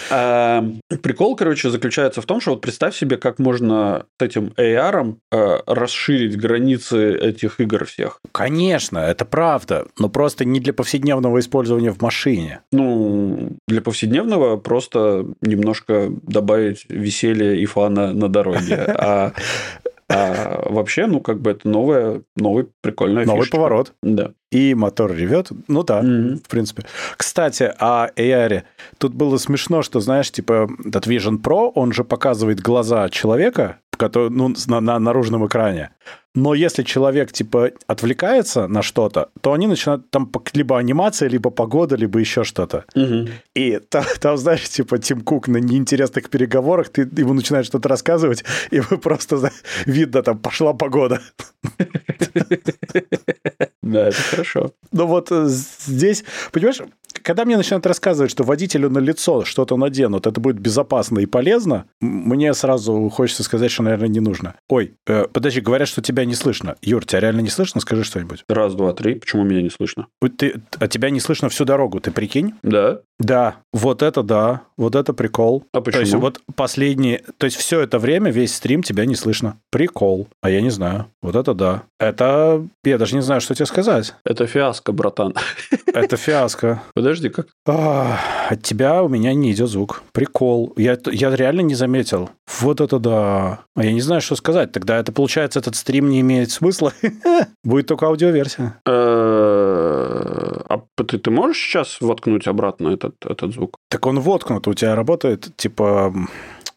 А, прикол, короче, заключается в том, что вот представь себе, как можно с этим AR а, расширить границы этих игр всех. Конечно, это правда, но просто не для повседневного использования в машине. Ну, для повседневного просто немножко добавить веселья и фана на дороге. А а вообще, ну, как бы это новая, новый прикольный Новый фишечка. поворот. Да. И мотор ревет. Ну да, mm-hmm. в принципе. Кстати, о AR. Тут было смешно, что, знаешь, типа, этот Vision Pro, он же показывает глаза человека, который, ну, на, на наружном экране. Но если человек, типа, отвлекается на что-то, то они начинают там либо анимация, либо погода, либо еще что-то. Угу. И там, там, знаешь, типа, Тим Кук на неинтересных переговорах, ты ему начинаешь что-то рассказывать, и вы просто видно, там, пошла погода. Да, это хорошо. Но вот э, здесь, понимаешь, когда мне начинают рассказывать, что водителю на лицо что-то наденут, это будет безопасно и полезно, мне сразу хочется сказать, что, наверное, не нужно. Ой, э, подожди, говорят, что тебя не слышно. Юр, тебя реально не слышно? Скажи что-нибудь. Раз, два, три. Почему меня не слышно? Ты, а тебя не слышно всю дорогу, ты прикинь? Да. Да, вот это да, вот это прикол. А почему? То есть вот последние, то есть все это время, весь стрим тебя не слышно. Прикол. А я не знаю. Вот это да. Это, я даже не знаю, что тебе сказать. Это фиаско, братан. Это фиаско. Подожди, как? А, от тебя у меня не идет звук. Прикол. Я, я реально не заметил. Вот это да. А я не знаю, что сказать. Тогда это получается, этот стрим не имеет смысла. Будет только аудиоверсия. Э, а ты, ты можешь сейчас воткнуть обратно этот, этот звук? Так он воткнут, у тебя работает, типа...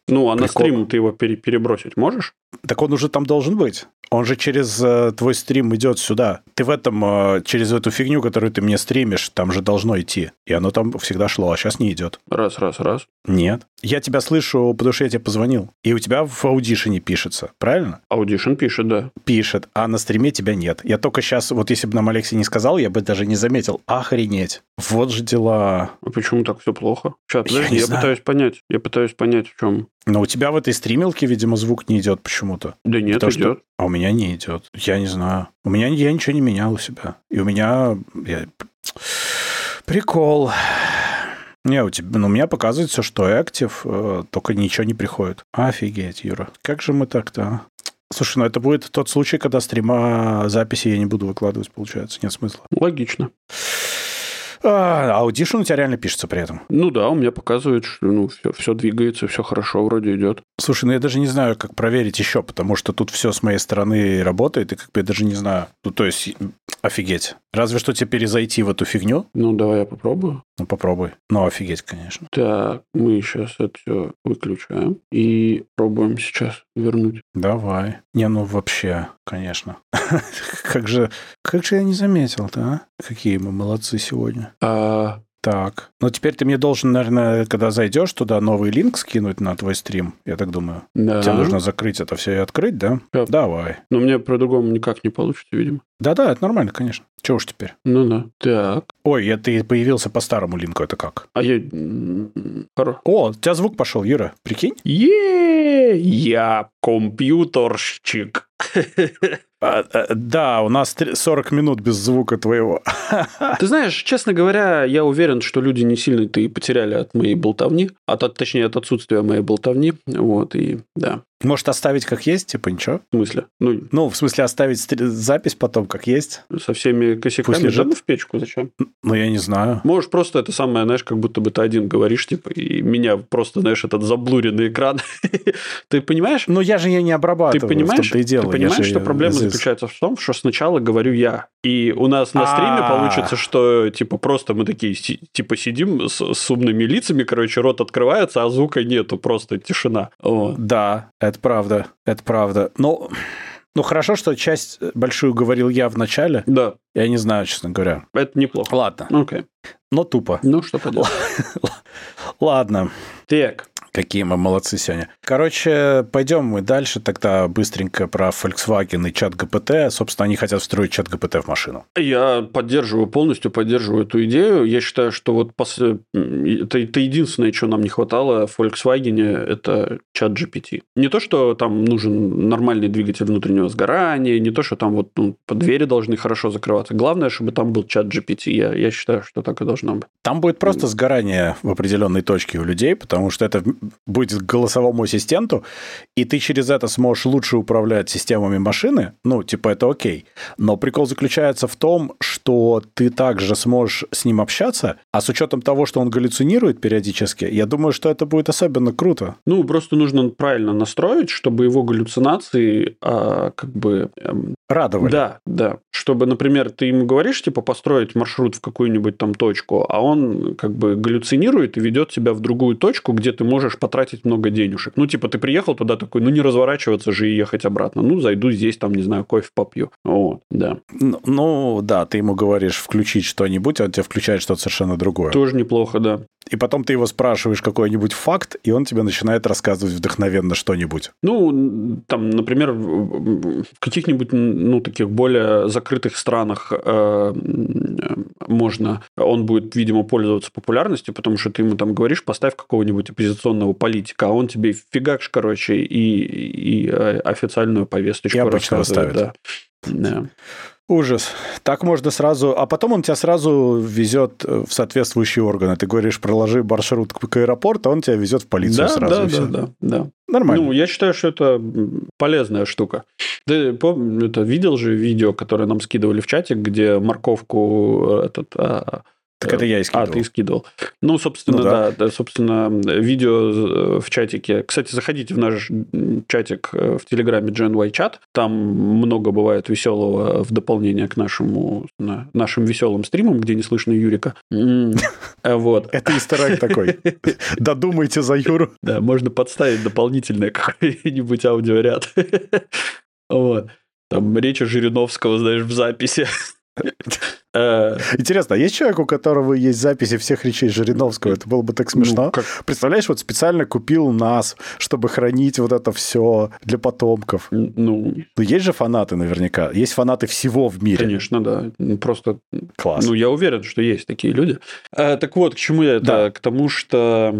Ну, а на стрим ты его перебросить можешь? Так он уже там должен быть. Он же через э, твой стрим идет сюда. Ты в этом, э, через эту фигню, которую ты мне стримишь, там же должно идти. И оно там всегда шло, а сейчас не идет. Раз, раз, раз. Нет. Я тебя слышу, потому что я тебе позвонил. И у тебя в аудишене пишется, правильно? Аудишн пишет, да. Пишет, а на стриме тебя нет. Я только сейчас, вот если бы нам Алексей не сказал, я бы даже не заметил. Охренеть. Вот же дела. А почему так все плохо? Сейчас, подожди, я, я пытаюсь понять. Я пытаюсь понять, в чем. Но у тебя в этой стримилке, видимо, звук не идет почему-то. Да нет, Потому идет. Что... А у меня не идет. Я не знаю. У меня я ничего не менял у себя. И у меня... Я... Прикол. Не, у тебя, ну, у меня показывается, что active, э, только ничего не приходит. Офигеть, Юра. Как же мы так-то, а? Слушай, ну это будет тот случай, когда стрима записи я не буду выкладывать, получается. Нет смысла. Логично. А Audition у тебя реально пишется при этом? Ну да, у меня показывает, что ну, все, все двигается, все хорошо вроде идет. Слушай, ну я даже не знаю, как проверить еще, потому что тут все с моей стороны работает, и как бы я даже не знаю. Ну, то есть, офигеть. Разве что теперь зайти в эту фигню. Ну, давай я попробую. Ну, попробуй. Ну, офигеть, конечно. Так, мы сейчас это все выключаем и пробуем сейчас вернуть. Давай. Не, ну вообще, конечно. как же, как же я не заметил-то, а? Какие мы молодцы сегодня. А так. Ну, теперь ты мне должен, наверное, когда зайдешь туда, новый линк скинуть на твой стрим, я так думаю. Да. Тебе нужно закрыть это все и открыть, да? да. Давай. Но мне по-другому никак не получится, видимо. Да-да, это нормально, конечно. Чего уж теперь? Ну да. Так. Ой, я ты появился по старому линку, это как? А я... Хоро. О, у тебя звук пошел, Юра, прикинь? е я компьютерщик. А, а, да, у нас 40 минут без звука твоего. Ты знаешь, честно говоря, я уверен, что люди не сильно-то и потеряли от моей болтовни, от, точнее, от отсутствия моей болтовни. Вот, и да. Может, оставить как есть, типа ничего? В смысле? Ну, ну в смысле, оставить запись потом как есть? Со всеми косяками Пусть лежит. в печку зачем? Ну, я не знаю. Можешь просто это самое, знаешь, как будто бы ты один говоришь, типа, и меня просто, знаешь, этот заблуренный экран. ты понимаешь? Ну, я же ее не обрабатываю. Ты понимаешь, ты понимаешь что проблема заключается в том, что сначала говорю я. И у нас на стриме а. получится, что, типа, просто мы такие, типа, сидим с умными лицами, короче, рот открывается, а звука нету, просто тишина. Да, это правда, это правда. Но... Ну, хорошо, что часть большую говорил я в начале. Да. Я не знаю, честно говоря. Это неплохо. Ладно. Окей. Но тупо. Ну, что поделать. Ладно. Так. Какие мы молодцы сегодня. Короче, пойдем мы дальше тогда быстренько про Volkswagen и чат ГПТ. Собственно, они хотят встроить чат ГПТ в машину. Я поддерживаю, полностью поддерживаю эту идею. Я считаю, что вот пос... это, это единственное, что нам не хватало в Volkswagen, это чат GPT. Не то, что там нужен нормальный двигатель внутреннего сгорания, не то, что там вот ну, двери должны хорошо закрываться. Главное, чтобы там был чат GPT. Я, я считаю, что так и должно быть. Там будет просто сгорание в определенной точке у людей, потому что это к голосовому ассистенту, и ты через это сможешь лучше управлять системами машины, ну, типа, это окей. Но прикол заключается в том, что ты также сможешь с ним общаться, а с учетом того, что он галлюцинирует периодически, я думаю, что это будет особенно круто. Ну, просто нужно правильно настроить, чтобы его галлюцинации а, как бы... Эм... Радовали. Да, да. Чтобы, например, ты ему говоришь, типа, построить маршрут в какую-нибудь там точку, а он как бы галлюцинирует и ведет тебя в другую точку, где ты можешь можешь потратить много денежек. Ну, типа, ты приехал туда такой, ну, не разворачиваться же и ехать обратно. Ну, зайду здесь, там, не знаю, кофе попью. Вот, да. Ну, ну да, ты ему говоришь включить что-нибудь, он тебе включает что-то совершенно другое. Тоже неплохо, да. И потом ты его спрашиваешь какой-нибудь факт, и он тебе начинает рассказывать вдохновенно что-нибудь. Ну, там, например, в каких-нибудь, ну, таких более закрытых странах э, можно, он будет, видимо, пользоваться популярностью, потому что ты ему там говоришь, поставь какого-нибудь оппозиционного политика, а он тебе фигакш, короче, и, и э, официальную повесточку и обычно ставит. Да. да. Ужас. Так можно сразу... А потом он тебя сразу везет в соответствующие органы. Ты говоришь, проложи маршрут к аэропорту, а он тебя везет в полицию да, сразу. Да, да, да, да. Нормально. Ну, я считаю, что это полезная штука. Ты это видел же видео, которое нам скидывали в чатик, где морковку этот, а, так это я и скидывал. А, ты скидывал. Ну, собственно, ну, да. да. Собственно, видео в чатике. Кстати, заходите в наш чатик э, в Телеграме Gen Y чат. Там много бывает веселого в дополнение к нашему, нашим веселым стримам, где не слышно Юрика. Вот. Это историк такой. Додумайте за Юру. Да, можно подставить дополнительный какой-нибудь аудиоряд. Вот. Там речь Жириновского, знаешь, в записи. Э, Интересно, а есть человек, у которого есть записи всех речей Жириновского? Это было бы так смешно. Ну, как... Представляешь, вот специально купил нас, чтобы хранить вот это все для потомков. Ну, ну есть же фанаты наверняка. Есть фанаты всего в мире. Конечно, да. Ну, просто... Класс. Ну, я уверен, что есть такие люди. А, так вот, к чему я это? Да. К тому, что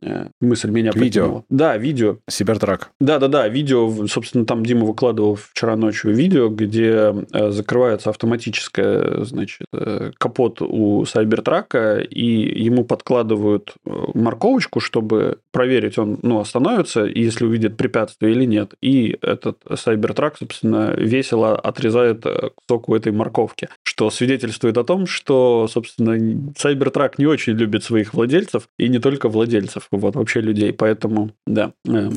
э, мысль меня Видео. Покинула. Да, видео. Сибертрак. Да-да-да, видео. Собственно, там Дима выкладывал вчера ночью видео, где закрывается автоматическая, значит, Э, капот у Сайбертрака, и ему подкладывают э, морковочку, чтобы проверить, он ну, остановится, если увидит препятствие или нет. И этот Сайбертрак, собственно, весело отрезает э, кусок у этой морковки, что свидетельствует о том, что, собственно, Сайбертрак не очень любит своих владельцев, и не только владельцев, вот вообще людей. Поэтому, да.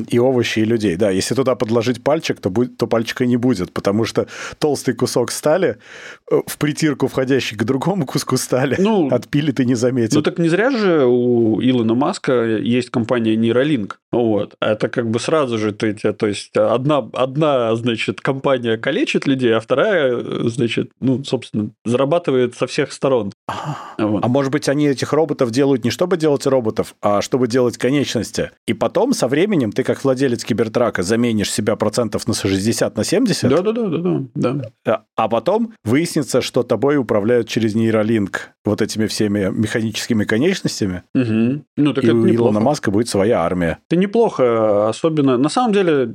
И овощи, и людей, да. Если туда подложить пальчик, то, будет, то пальчика не будет, потому что толстый кусок стали в притирку входя подходящий к другому куску стали. Ну, Отпили ты не заметил. Ну, так не зря же у Илона Маска есть компания Neuralink. Вот. Это как бы сразу же ты, то есть одна, одна, значит, компания калечит людей, а вторая, значит, ну, собственно, зарабатывает со всех сторон. Вот. А может быть, они этих роботов делают не чтобы делать роботов, а чтобы делать конечности. И потом со временем ты, как владелец кибертрака, заменишь себя процентов на 60, на 70. Да-да-да. да. А потом выяснится, что тобой управляют через нейролинк вот этими всеми механическими конечностями, угу. ну, так и у неплохо. Илона Маска будет своя армия. Это неплохо, особенно... На самом деле,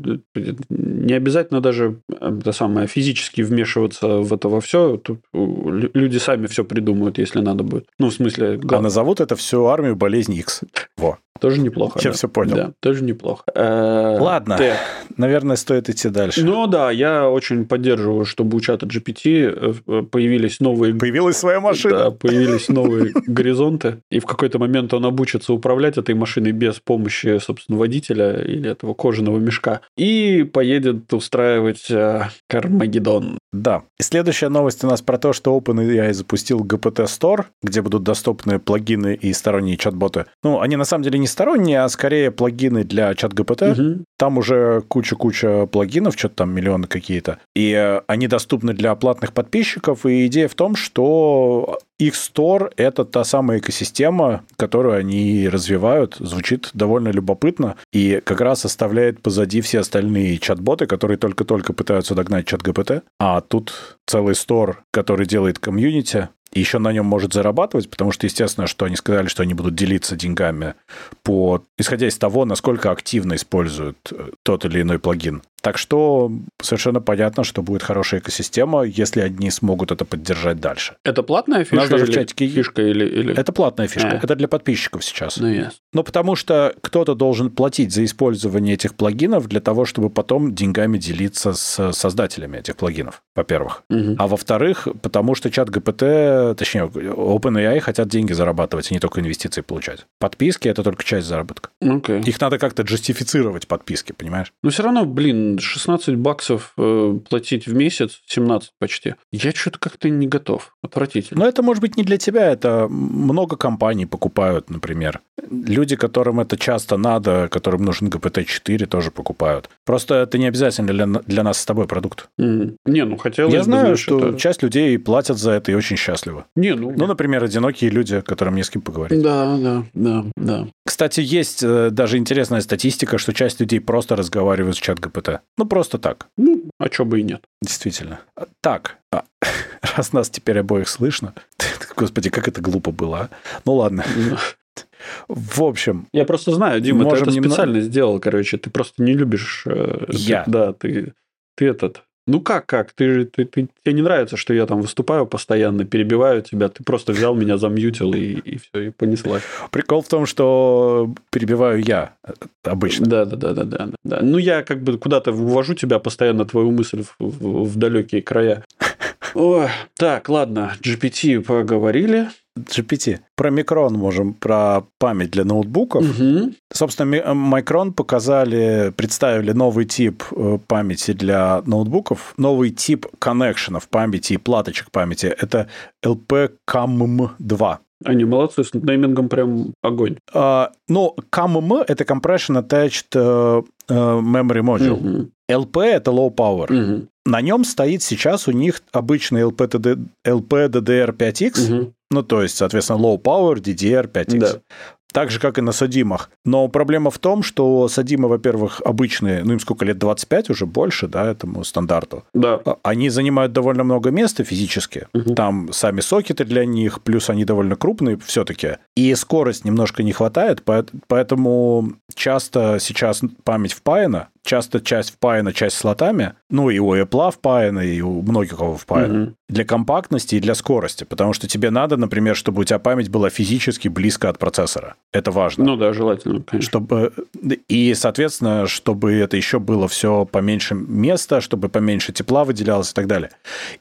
не обязательно даже это самое, физически вмешиваться в это во все. Тут люди сами все придумают, если надо будет. Ну, в смысле... А назовут это всю армию болезнь X. Во. Тоже неплохо. Я да. все понял. Да, тоже неплохо. Э, Ладно, так. наверное, стоит идти дальше. Ну да, я очень поддерживаю, чтобы у чата GPT э, появились новые... Появилась своя машина. Да, появились новые горизонты. И в какой-то момент он обучится управлять этой машиной без помощи, собственно, водителя или этого кожаного мешка. И поедет устраивать э, Кармагеддон. Да. И следующая новость у нас про то, что OpenAI запустил GPT Store, где будут доступны плагины и сторонние чат-боты. Ну, они на самом деле не сторонние, а скорее плагины для чат GPT. Угу. Там уже куча-куча плагинов, что-то там миллионы какие-то. И э, они доступны для платных подписчиков. И идея в том, что их Store — это та самая экосистема, которую они развивают. Звучит довольно любопытно и как раз оставляет позади все остальные чат-боты, которые только-только пытаются догнать чат GPT. А тут целый Store, который делает комьюнити, и еще на нем может зарабатывать, потому что, естественно, что они сказали, что они будут делиться деньгами по, исходя из того, насколько активно используют э, тот или иной плагин. Так что совершенно понятно, что будет хорошая экосистема, если одни смогут это поддержать дальше. Это платная фишка? У нас даже или... чатике фишка или, или... Это платная фишка. А. Это для подписчиков сейчас. Ну, yes. Ну, потому что кто-то должен платить за использование этих плагинов для того, чтобы потом деньгами делиться с создателями этих плагинов, во-первых. Угу. А во-вторых, потому что чат ГПТ, точнее, OpenAI хотят деньги зарабатывать, а не только инвестиции получать. Подписки – это только часть заработка. Okay. Их надо как-то джастифицировать, подписки, понимаешь? Но все равно, блин, 16 баксов э, платить в месяц, 17 почти. Я что-то как-то не готов. Отвратительно. Но это может быть не для тебя, это много компаний покупают, например. Люди, которым это часто надо, которым нужен GPT-4, тоже покупают. Просто это не обязательно для, для нас с тобой продукт. Mm. Не, ну хотелось Я знаю, что это... часть людей платят за это и очень счастливы. Не, ну... Ну, например, одинокие люди, которым не с кем поговорить. Да, да, да, да. Кстати, есть э, даже интересная статистика, что часть людей просто разговаривают с чат Ну, просто так. Ну, а чё бы и нет. Действительно. Так, а, раз нас теперь обоих слышно, господи, как это глупо было, а? Ну, ладно. В общем... Я просто знаю, Дима, ты это специально сделал, короче. Ты просто не любишь... Э, я? Да, ты, ты этот... Ну как, как? Ты, ты, ты, тебе не нравится, что я там выступаю постоянно, перебиваю тебя, ты просто взял меня, замьютил и, и все, и понеслась. Прикол в том, что перебиваю я э, обычно. Да, да, да, да, да, да. Ну, я как бы куда-то увожу тебя постоянно, твою мысль в, в, в далекие края. О, так, ладно, GPT поговорили. GPT. Про микрон можем, про память для ноутбуков. Угу. Собственно, Micron показали, представили новый тип э, памяти для ноутбуков, новый тип коннекшенов памяти и платочек памяти. Это LPCAMM2. Они молодцы, с неймингом прям огонь. А, ну, CAMM – это Compression Attached uh, Memory Module. Угу. LP – это Low Power. Угу. На нем стоит сейчас у них обычный LP, LPDDR5X, угу. Ну, то есть, соответственно, Low Power DDR5X. Да так же, как и на Садимах. Но проблема в том, что Садимы, во-первых, обычные, ну им сколько лет, 25 уже больше, да, этому стандарту. Да. А, они занимают довольно много места физически. Угу. Там сами сокеты для них, плюс они довольно крупные все-таки. И скорость немножко не хватает, поэтому часто сейчас память впаяна, часто часть впаяна, часть слотами, ну и у Apple впаяна, и у многих кого впаяна. Угу. Для компактности и для скорости, потому что тебе надо, например, чтобы у тебя память была физически близко от процессора. Это важно. Ну да, желательно, конечно. Чтобы... И, соответственно, чтобы это еще было все поменьше места, чтобы поменьше тепла выделялось и так далее.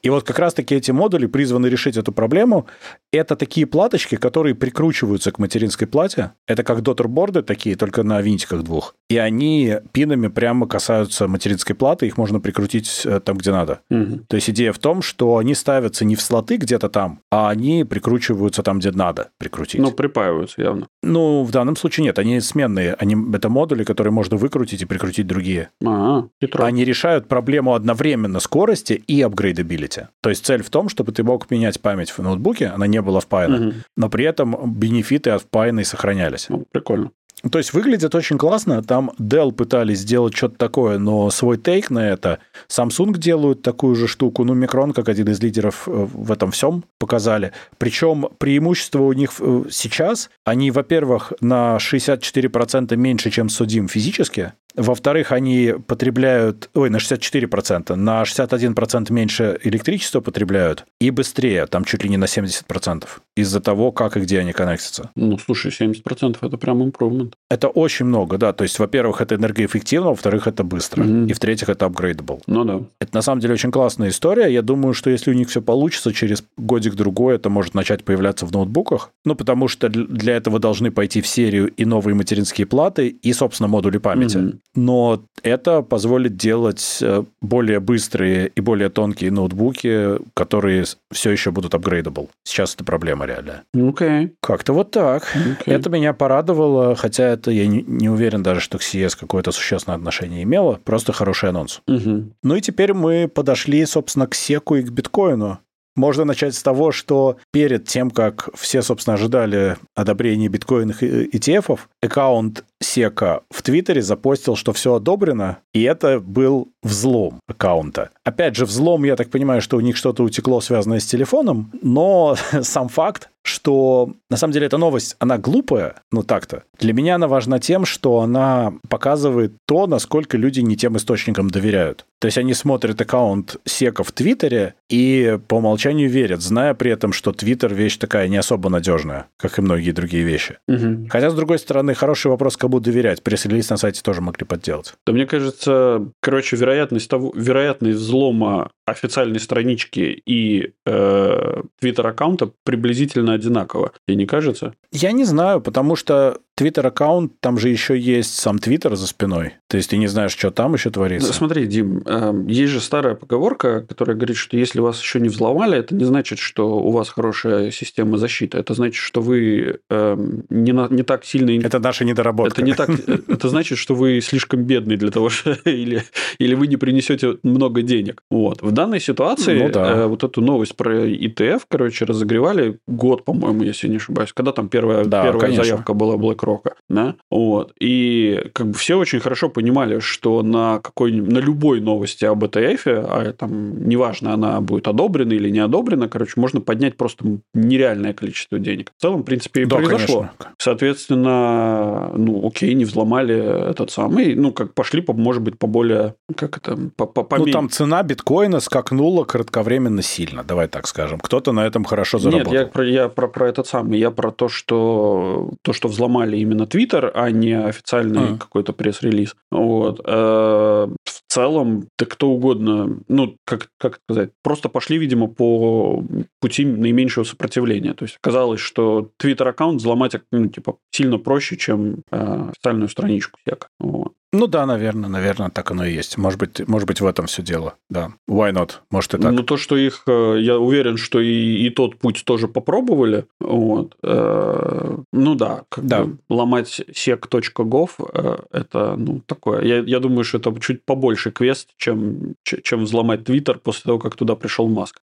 И вот как раз-таки эти модули призваны решить эту проблему. Это такие платочки, которые прикручиваются к материнской плате. Это как daughterboard ы такие, только на винтиках двух. И они пинами прямо касаются материнской платы, их можно прикрутить э, там, где надо. Угу. То есть идея в том, что они ставятся не в слоты где-то там, а они прикручиваются там, где надо прикрутить. Ну, припаиваются явно. Ну, в данном случае нет, они сменные. Они, это модули, которые можно выкрутить и прикрутить другие. А, хитро. Они решают проблему одновременно скорости и upgradability. То есть цель в том, чтобы ты мог менять память в ноутбуке, она не была впаяна, угу. но при этом бенефиты от впаянной сохранялись. Ну, прикольно. То есть выглядит очень классно. Там Dell пытались сделать что-то такое, но свой тейк на это. Samsung делают такую же штуку. Ну, Micron, как один из лидеров э, в этом всем, показали. Причем преимущество у них э, сейчас, они, во-первых, на 64% меньше, чем Судим физически, во-вторых, они потребляют, ой, на 64%, на 61% меньше электричества потребляют и быстрее, там чуть ли не на 70%, из-за того, как и где они коннектятся. Ну, слушай, 70% это прям improvement. Это очень много, да. То есть, во-первых, это энергоэффективно, во-вторых, это быстро. Mm-hmm. И в-третьих, это upgradable. Ну да. Это на самом деле очень классная история. Я думаю, что если у них все получится, через годик-другой это может начать появляться в ноутбуках. Ну, потому что для этого должны пойти в серию и новые материнские платы, и, собственно, модули памяти. Mm-hmm но это позволит делать э, более быстрые и более тонкие ноутбуки, которые все еще будут upgradable. Сейчас это проблема реальная. Окей. Okay. Как-то вот так. Okay. Это меня порадовало, хотя это я не, не уверен даже, что к CS какое-то существенное отношение имело. Просто хороший анонс. Угу. Ну и теперь мы подошли, собственно, к секу и к биткоину. Можно начать с того, что перед тем, как все, собственно, ожидали одобрения биткоинных ETF, аккаунт Сека в Твиттере запостил, что все одобрено, и это был взлом аккаунта. Опять же, взлом, я так понимаю, что у них что-то утекло, связанное с телефоном, но сам факт, что на самом деле эта новость, она глупая, ну так-то. Для меня она важна тем, что она показывает то, насколько люди не тем источникам доверяют. То есть они смотрят аккаунт Сека в Твиттере и по умолчанию верят, зная при этом, что Твиттер вещь такая не особо надежная, как и многие другие вещи. Угу. Хотя, с другой стороны, хороший вопрос, кому доверять. Пресс-релиз на сайте тоже могли подделать. Да мне кажется, короче, вероятность, того, вероятность взлома официальной странички и э, твиттер-аккаунта приблизительно одинакова. Тебе не кажется? Я не знаю, потому что Твиттер-аккаунт, там же еще есть сам Твиттер за спиной. То есть ты не знаешь, что там еще творится. Ну, смотри, Дим, эм, есть же старая поговорка, которая говорит, что если вас еще не взломали, это не значит, что у вас хорошая система защиты. Это значит, что вы эм, не, на, не так сильно... Это наша недоработка. Это, не так... Э, это значит, что вы слишком бедный для того, что... или, или вы не принесете много денег. Вот. В данной ситуации ну, да. Э, вот эту новость про ETF, короче, разогревали год, по-моему, если не ошибаюсь. Когда там первая, да, первая заявка была Black Рока, да, вот, и как бы все очень хорошо понимали, что на какой на любой новости об ETF, а там неважно, она будет одобрена или не одобрена, короче, можно поднять просто нереальное количество денег. В целом, в принципе, и да, произошло. Конечно. Соответственно, ну, окей, не взломали этот самый, ну, как пошли, по, может быть, по более, как это, по, по, по Ну, там цена биткоина скакнула кратковременно сильно, давай так скажем. Кто-то на этом хорошо заработал. Нет, я про, я про, про этот самый, я про то, что то, что взломали именно Twitter, а не официальный mm. какой-то пресс-релиз. Вот. Э, в целом, да кто угодно, ну, как, как сказать, просто пошли, видимо, по пути наименьшего сопротивления. То есть оказалось, что Twitter-аккаунт взломать ну, типа, сильно проще, чем э, официальную страничку всяко. Вот. Ну да, наверное, наверное, так оно и есть. Может быть, может быть в этом все дело. Да. Why not? Может и так. Ну то, что их, э, я уверен, что и, и тот путь тоже попробовали. Вот. Э, ну да, как да. Бы ломать sec.gov э, это ну такое. Я, я думаю, что это чуть побольше квест, чем чем взломать Twitter после того, как туда пришел Маск.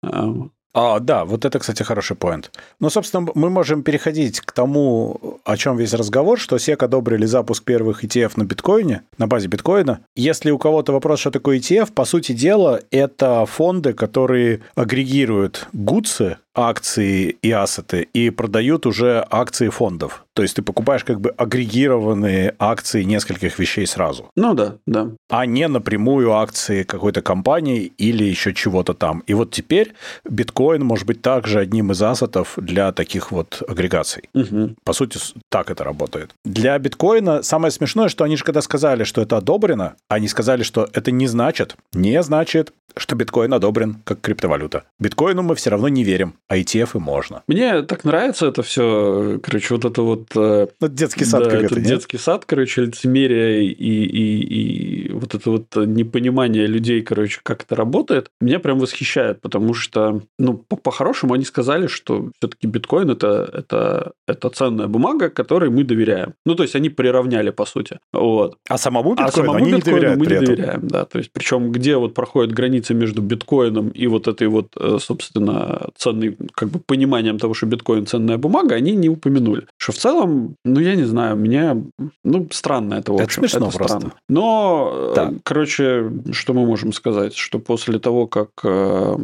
А, да, вот это, кстати, хороший поинт. Ну, собственно, мы можем переходить к тому, о чем весь разговор, что SEC одобрили запуск первых ETF на биткоине, на базе биткоина. Если у кого-то вопрос, что такое ETF, по сути дела, это фонды, которые агрегируют гудсы, акции и ассеты и продают уже акции фондов. То есть ты покупаешь как бы агрегированные акции нескольких вещей сразу. Ну да, да. А не напрямую акции какой-то компании или еще чего-то там. И вот теперь биткоин может быть также одним из ассетов для таких вот агрегаций. Угу. По сути, так это работает. Для биткоина самое смешное, что они же когда сказали, что это одобрено, они сказали, что это не значит, не значит, что биткоин одобрен как криптовалюта. Биткоину мы все равно не верим а ETF и можно. Мне так нравится это все, короче, вот это вот... Э, ну, детский сад да, какой-то, нет? детский сад, короче, лицемерие и, и, и вот это вот непонимание людей, короче, как это работает, меня прям восхищает, потому что, ну, по-хорошему они сказали, что все-таки биткоин это, это, это ценная бумага, которой мы доверяем. Ну, то есть они приравняли, по сути. Вот. А самому биткоину, а самому они биткоину не мы не доверяем, да. То есть, причем где вот проходит граница между биткоином и вот этой вот, э, собственно, ценной как бы пониманием того, что биткоин ценная бумага, они не упомянули. Что в целом, ну, я не знаю, мне, ну, странно это, в общем. Это смешно это просто. Странно. Но, да. короче, что мы можем сказать? Что после того, как э,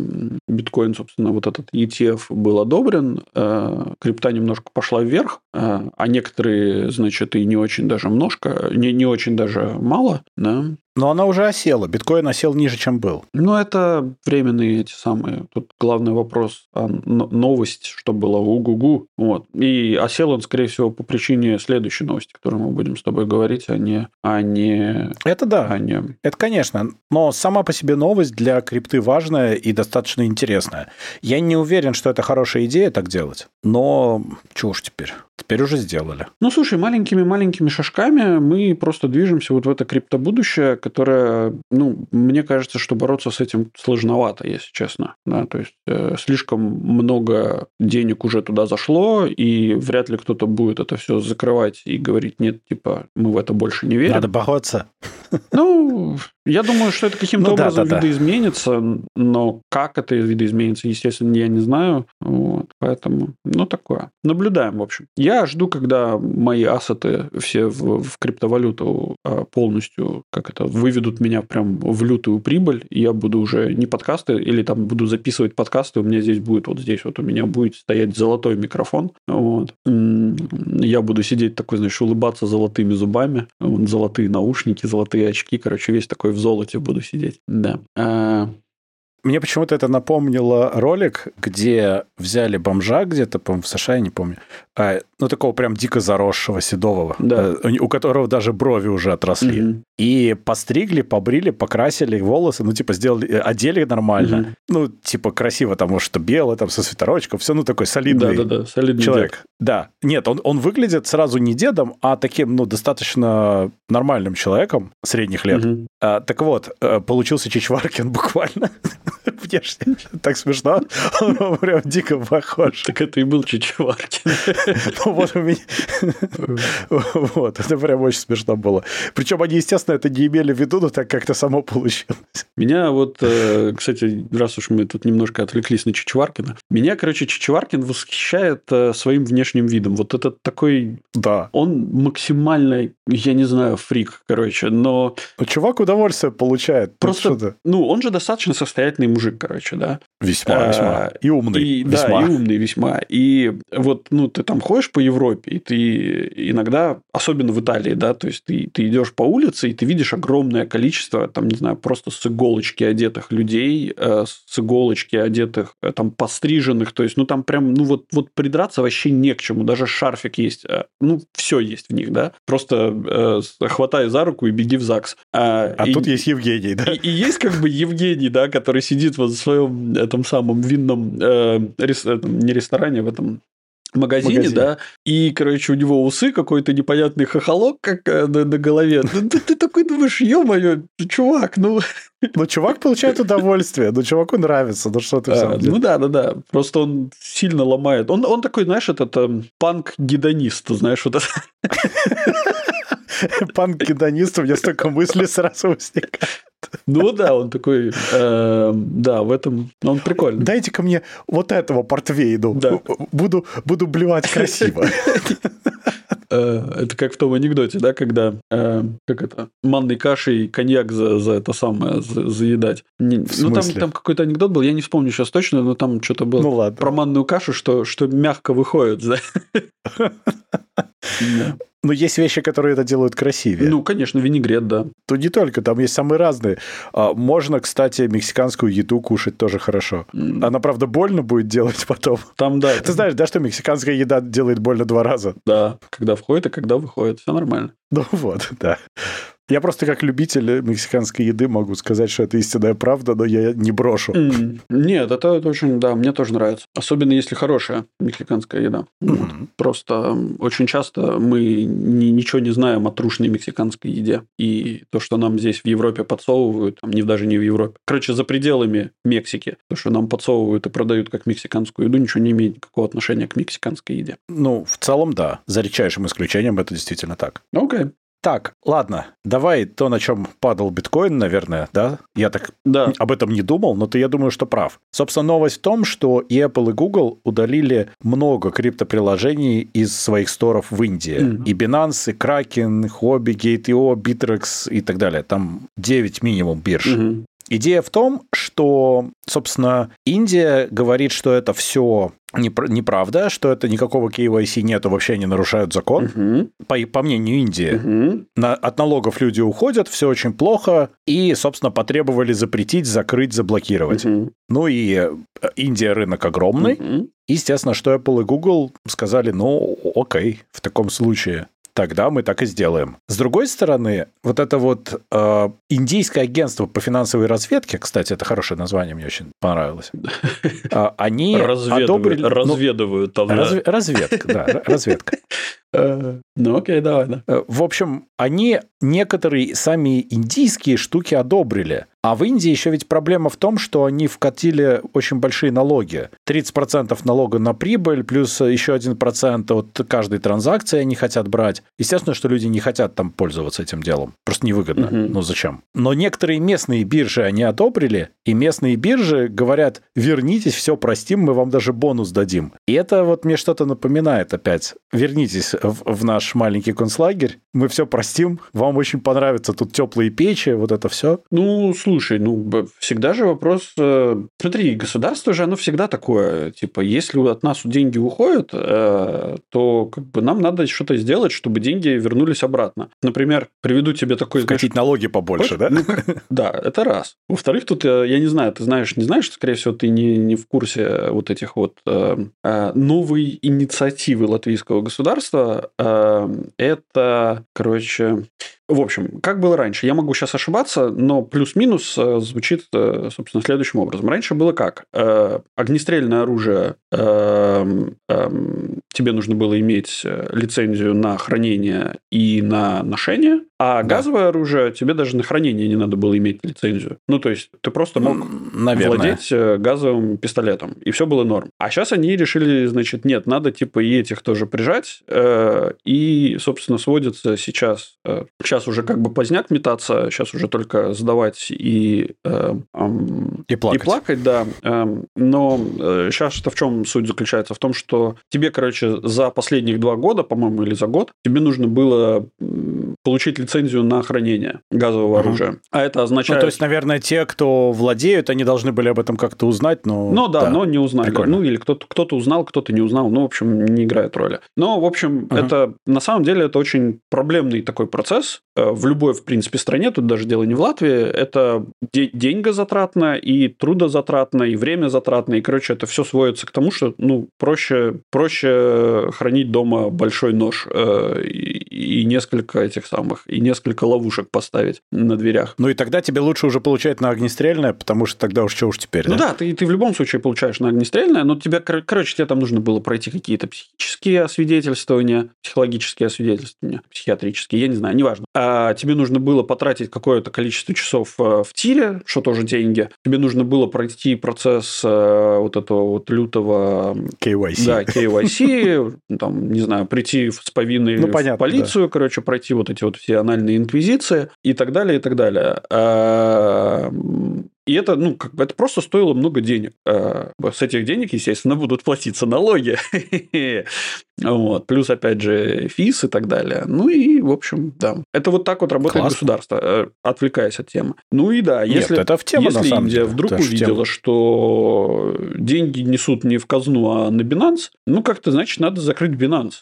биткоин, собственно, вот этот ETF был одобрен, э, крипта немножко пошла вверх, э, а некоторые, значит, и не очень даже немножко, не, не очень даже мало, да, но она уже осела. Биткоин осел ниже, чем был. Ну, это временные эти самые. Тут главный вопрос а новость, что было угу-гу. Вот. И осел он, скорее всего, по причине следующей новости, которую мы будем с тобой говорить, а не... А не это да. А не... Это, конечно. Но сама по себе новость для крипты важная и достаточно интересная. Я не уверен, что это хорошая идея так делать. Но чего уж теперь. Теперь уже сделали. Ну, слушай, маленькими-маленькими шажками мы просто движемся вот в это криптобудущее, которое, ну, мне кажется, что бороться с этим сложновато, если честно. Да, то есть э, слишком много денег уже туда зашло, и вряд ли кто-то будет это все закрывать и говорить, нет, типа, мы в это больше не верим. Надо бороться. Ну, я думаю, что это каким-то ну, образом да, да, видоизменится, да. но как это видоизменится, естественно, я не знаю. Вот, поэтому, ну, такое. Наблюдаем, в общем. Я жду, когда мои ассеты все в, в криптовалюту а, полностью, как это, выведут меня прям в лютую прибыль, и я буду уже не подкасты, или там буду записывать подкасты, у меня здесь будет, вот здесь вот у меня будет стоять золотой микрофон, вот. Я буду сидеть такой, знаешь, улыбаться золотыми зубами, золотые наушники, золотые очки, короче, весь такой в золоте буду сидеть, да. А, мне почему-то это напомнило ролик, где взяли бомжа где-то, по-моему, в США, я не помню, ну, такого прям дико заросшего, седового, да. Э, у которого даже брови уже отросли. Угу. И постригли, побрили, покрасили волосы, ну, типа, сделали, э, одели нормально. Угу. Ну, типа, красиво, потому что белое, там, со свитерочком, все, ну, такой солидный да, да, да, солидный человек. Дед. Да. Нет, он, он выглядит сразу не дедом, а таким, ну, достаточно нормальным человеком средних лет. Угу. А, так вот, э, получился Чичваркин буквально внешне. Так смешно. Он прям дико похож. Так это и был Чичваркин. Вот у меня... Вот, это прям очень смешно было. Причем они, естественно, это не имели в виду, но так как-то само получилось. Меня вот, э, кстати, раз уж мы тут немножко отвлеклись на Чичваркина, меня, короче, Чичваркин восхищает э, своим внешним видом. Вот этот такой... Да. Он максимально, я не знаю, фрик, короче, но... Но чувак удовольствие получает. Просто, ну, он же достаточно состоятельный мужик, короче, да. Весьма, весьма. И умный. И, весьма. Да, и умный весьма. И вот, ну, ты там ходишь по Европе, и ты иногда, особенно в Италии, да, то есть ты, ты идешь по улице, и ты видишь огромное количество, там, не знаю, просто с иголочки одетых людей, э, с иголочки одетых, э, там, постриженных, то есть, ну, там прям, ну, вот, вот придраться вообще не к чему, даже шарфик есть, э, ну, все есть в них, да, просто э, хватай за руку и беги в ЗАГС. А, а и, тут есть Евгений, да? И, и есть как бы Евгений, да, который сидит вот в своем этом самом винном, э, рес, не ресторане, а в этом магазине, Магазин. да, и, короче, у него усы, какой-то непонятный хохолок как э, на, на голове. Ну, ты, ты такой думаешь, ё-моё, чувак, ну... Ну, чувак получает удовольствие, ну, чуваку нравится, ну, что ты а, Ну, да, да, да, просто он сильно ломает. Он, он такой, знаешь, этот э, панк-гедонист, знаешь, вот это. Панк-гедонист, у меня столько мыслей сразу возникает. Ну да, он такой, э, да, в этом, он прикольный. Дайте-ка мне вот этого портвейну, да. буду, буду блевать красиво. Э, это как в том анекдоте, да, когда, э, как это, манной кашей коньяк за, за это самое, за, заедать. Не, ну, там, там какой-то анекдот был, я не вспомню сейчас точно, но там что-то было ну, ладно. про манную кашу, что, что мягко выходит, да. Но есть вещи, которые это делают красивее. Ну, конечно, винегрет, да. Тут не только, там есть самые разные. А, можно, кстати, мексиканскую еду кушать тоже хорошо. Она, правда, больно будет делать потом. Там, да. Ты знаешь, да, что мексиканская еда делает больно два раза? Да, когда входит и когда выходит. Все нормально. Ну вот, да. Я просто как любитель мексиканской еды могу сказать, что это истинная правда, но я не брошу. Mm. Нет, это, это очень, да, мне тоже нравится. Особенно если хорошая мексиканская еда. Mm-hmm. Просто очень часто мы ни, ничего не знаем о трушной мексиканской еде. И то, что нам здесь в Европе подсовывают, там, не, даже не в Европе. Короче, за пределами Мексики, то, что нам подсовывают и продают как мексиканскую еду, ничего не имеет никакого отношения к мексиканской еде. Ну, в целом, да. За редчайшим исключением это действительно так. Окей. Okay. Так, ладно, давай то, на чем падал биткоин, наверное, да? Я так да. об этом не думал, но ты, я думаю, что прав. Собственно, новость в том, что и Apple, и Google удалили много криптоприложений из своих сторов в Индии. Mm-hmm. И Binance, и Kraken, Hobby, Gate.io, Bittrex и так далее. Там 9 минимум бирж. Mm-hmm. Идея в том, что, собственно, Индия говорит, что это все неправда, что это никакого KYC нету, вообще они нарушают закон. Угу. По, по мнению Индии. Угу. На, от налогов люди уходят, все очень плохо, и, собственно, потребовали запретить, закрыть, заблокировать. Угу. Ну и э, Индия рынок огромный. Угу. Естественно, что Apple и Google сказали, ну, окей, в таком случае тогда мы так и сделаем. С другой стороны, вот это вот э, индийское агентство по финансовой разведке, кстати, это хорошее название, мне очень понравилось. А, они одобрили... Разведывают там, Разведка, да, разведка. Э, ну окей, давай, да. Э, в общем, они некоторые сами индийские штуки одобрили. А в Индии еще ведь проблема в том, что они вкатили очень большие налоги. 30% налога на прибыль, плюс еще 1% от каждой транзакции они хотят брать. Естественно, что люди не хотят там пользоваться этим делом. Просто невыгодно. Угу. Ну зачем? Но некоторые местные биржи они одобрили, и местные биржи говорят, вернитесь, все простим, мы вам даже бонус дадим. И это вот мне что-то напоминает опять. Вернитесь в, в наш маленький концлагерь, мы все простим, вам очень понравится тут теплые печи, вот это все. Ну, слушай, ну, всегда же вопрос... Э, смотри, государство же, оно всегда такое, типа, если от нас деньги уходят, э, то как бы нам надо что-то сделать, чтобы деньги вернулись обратно. Например, приведу тебе такой... Вкатить налоги побольше, да? Ну, да, это раз. Во-вторых, тут, э, я не знаю, ты знаешь, не знаешь, скорее всего, ты не, не в курсе вот этих вот новой инициативы латвийского государства, это, короче, в общем, как было раньше? Я могу сейчас ошибаться, но плюс-минус э, звучит, э, собственно, следующим образом. Раньше было как? Э, огнестрельное оружие эм, эм, тебе нужно было иметь лицензию на хранение и на ношение, а да. газовое оружие тебе даже на хранение не надо было иметь лицензию. Ну, то есть ты просто мог Наверное. владеть газовым пистолетом, и все было норм. А сейчас они решили, значит, нет, надо типа и этих тоже прижать, и, собственно, сводится сейчас, сейчас сейчас уже как бы поздняк метаться, сейчас уже только сдавать и... Э, э, и плакать. И плакать, да. Э, но э, сейчас-то в чем суть заключается? В том, что тебе, короче, за последних два года, по-моему, или за год, тебе нужно было получить лицензию на хранение газового угу. оружия. А это означает... Ну, то есть, наверное, те, кто владеют, они должны были об этом как-то узнать, но... Ну да, да. но не узнали. Прикольно. Ну или кто-то кто узнал, кто-то не узнал. Ну, в общем, не играет роли. Но, в общем, угу. это на самом деле это очень проблемный такой процесс. Э, в любой, в принципе, стране, тут даже дело не в Латвии, это деньгозатратно и трудозатратно, и время затратно, и, короче, это все сводится к тому, что, ну, проще, проще хранить дома большой нож э, и, несколько этих самых, и несколько ловушек поставить на дверях. Ну, и тогда тебе лучше уже получать на огнестрельное, потому что тогда уж что уж теперь, Ну да, да ты, ты в любом случае получаешь на огнестрельное, но тебе, короче, тебе там нужно было пройти какие-то психические освидетельствования, психологические освидетельствования, психиатрические, я не знаю, неважно. А тебе нужно было потратить какое-то количество часов э, в тире, что тоже деньги. Тебе нужно было пройти процесс э, вот этого вот лютого... KYC. Да, KYC, там, не знаю, прийти с повинной ну, понятно, в полицию, да. короче, пройти вот эти вот все анальные инквизиции и так далее, и так далее. А, и это, ну, как бы это просто стоило много денег. А, с этих денег, естественно, будут платиться налоги. вот. Плюс, опять же, ФИС и так далее. Ну и, в общем, да. Это вот так вот работает Класс. государство, э, отвлекаясь от темы. Ну и да, если, Нет, это в тему, если Индия деле. вдруг это увидела, что деньги несут не в казну, а на Binance, ну как-то, значит, надо закрыть Binance.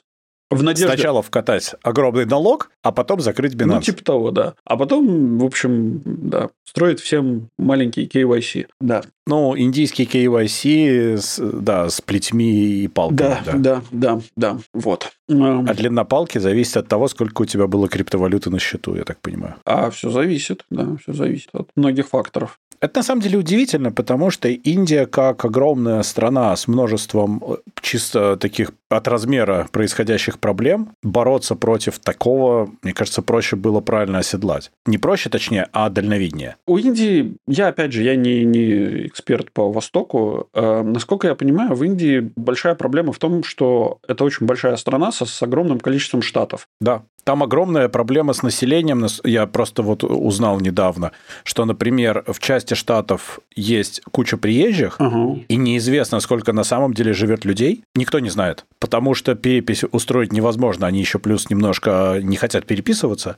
В надежде... Сначала вкатать огромный налог, а потом закрыть Binance. Ну, типа того, да. А потом, в общем, да, строить всем маленький KYC. Да. Ну, индийский KYC, с, да, с плетьми и палками. Да, да, да, да, да. вот. А длина палки зависит от того, сколько у тебя было криптовалюты на счету, я так понимаю. А все зависит, да, все зависит от многих факторов. Это на самом деле удивительно, потому что Индия, как огромная страна с множеством э, чисто таких от размера происходящих проблем, бороться против такого, мне кажется, проще было правильно оседлать. Не проще, точнее, а дальновиднее. У Индии, я опять же, я не, не эксперт по Востоку. Э, насколько я понимаю, в Индии большая проблема в том, что это очень большая страна со, с огромным количеством штатов. Да. Там огромная проблема с населением. Я просто вот узнал недавно, что, например, в части штатов есть куча приезжих, угу. и неизвестно, сколько на самом деле живет людей. Никто не знает. Потому что перепись устроить невозможно. Они еще плюс немножко не хотят переписываться.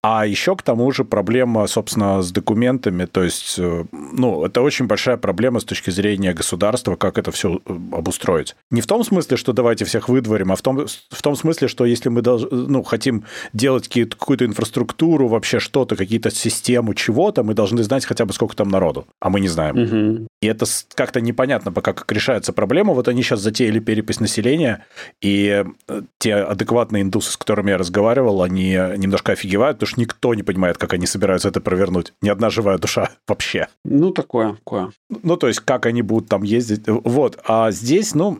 А еще к тому же проблема, собственно, с документами. То есть, э, ну, это очень большая проблема с точки зрения государства, как это все э, обустроить. Не в том смысле, что давайте всех выдворим, а в том, в том смысле, что если мы ну, хотим делать какую-то инфраструктуру, вообще что-то, какие-то систему чего-то, мы должны знать хотя бы сколько там народу. А мы не знаем. Угу. И это как-то непонятно пока, как решается проблема. Вот они сейчас затеяли перепись населения, и э, те адекватные индусы, с которыми я разговаривал, они немножко офигевают, потому что никто не понимает, как они собираются это провернуть. Ни одна живая душа вообще. Ну, такое, такое. Ну, то есть, как они будут там ездить. Вот. А здесь, ну,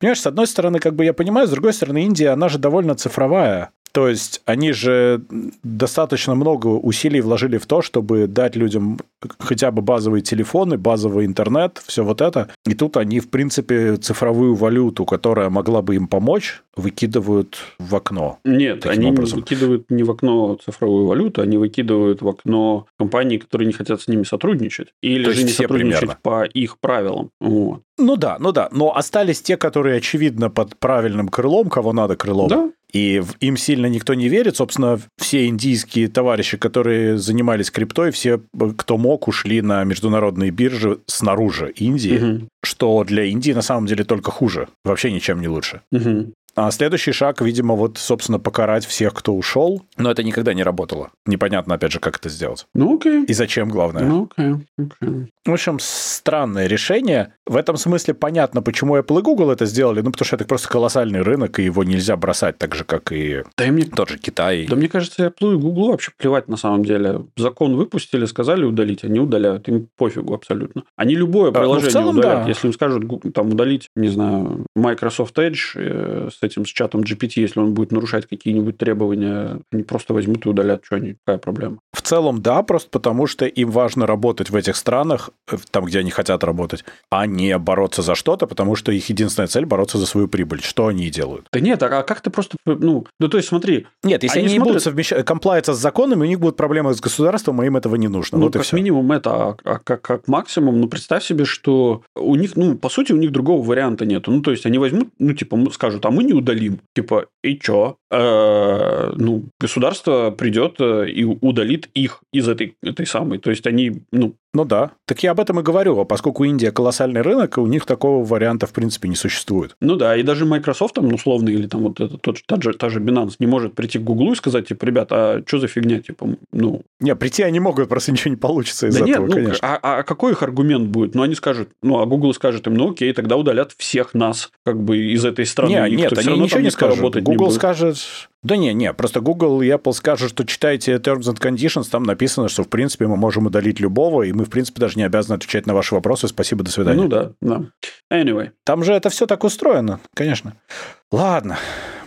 Понимаешь, с одной стороны, как бы я понимаю, с другой стороны, Индия, она же довольно цифровая. То есть они же достаточно много усилий вложили в то, чтобы дать людям хотя бы базовые телефоны, базовый интернет, все вот это. И тут они, в принципе, цифровую валюту, которая могла бы им помочь, выкидывают в окно. Нет, они образом. выкидывают не в окно цифровую валюту, они выкидывают в окно компании, которые не хотят с ними сотрудничать. Или то же не сотрудничать примерно. по их правилам. Вот. Ну да, ну да. Но остались те, которые, очевидно, под правильным крылом, кого надо крылом. Да, и им сильно никто не верит. Собственно, все индийские товарищи, которые занимались криптой, все, кто мог, ушли на международные биржи снаружи Индии, угу. что для Индии на самом деле только хуже, вообще ничем не лучше. Угу. А следующий шаг, видимо, вот, собственно, покарать всех, кто ушел. Но это никогда не работало. Непонятно, опять же, как это сделать. Ну, окей. И зачем, главное. Ну, окей. окей. В общем, странное решение. В этом смысле понятно, почему Apple и Google это сделали. Ну, потому что это просто колоссальный рынок, и его нельзя бросать так же, как и да и мне... тот же Китай. Да мне кажется, Apple и Google вообще плевать на самом деле. Закон выпустили, сказали удалить, они удаляют. Им пофигу абсолютно. Они любое приложение а, ну, целом, удаляют. Да. Если им скажут там удалить, не знаю, Microsoft Edge э, с этим, с чатом GPT, если он будет нарушать какие-нибудь требования, они просто возьмут и удалят, что они, какая проблема. В целом, да, просто потому что им важно работать в этих странах, там, где они хотят работать, а не бороться за что-то, потому что их единственная цель – бороться за свою прибыль. Что они и делают. Да нет, а как ты просто, ну, ну то есть смотри. Нет, если они, они смотрят... будут совмещать, комплаяться с законами, у них будут проблемы с государством, а им этого не нужно. Ну, вот как все. минимум это, а, а как, как максимум, ну, представь себе, что у них, ну, по сути, у них другого варианта нет. Ну, то есть, они возьмут, ну, типа, скажут, а мы не удалим. Типа, и чё? Э, ну, государство придет э, и удалит их из этой, этой самой. То есть, они, ну, ну да. Так я об этом и говорю. А поскольку Индия колоссальный рынок, у них такого варианта в принципе не существует. Ну да, и даже Microsoft, там, условно, или там вот этот, тот, та, же, та же Binance не может прийти к Google и сказать, типа, ребят, а что за фигня, типа, ну... Не, прийти они могут, просто ничего не получится из да этого, нет, ну, конечно. А, а какой их аргумент будет? Ну, они скажут, ну, а Google скажет им, ну, окей, тогда удалят всех нас, как бы, из этой страны. Не, нет, они ничего не скажут. Google не скажет, да не, не, просто Google и Apple скажут, что читайте Terms and Conditions, там написано, что в принципе мы можем удалить любого, и мы в принципе даже не обязаны отвечать на ваши вопросы. Спасибо, до свидания. Ну да, да. Anyway. Там же это все так устроено, конечно. Ладно,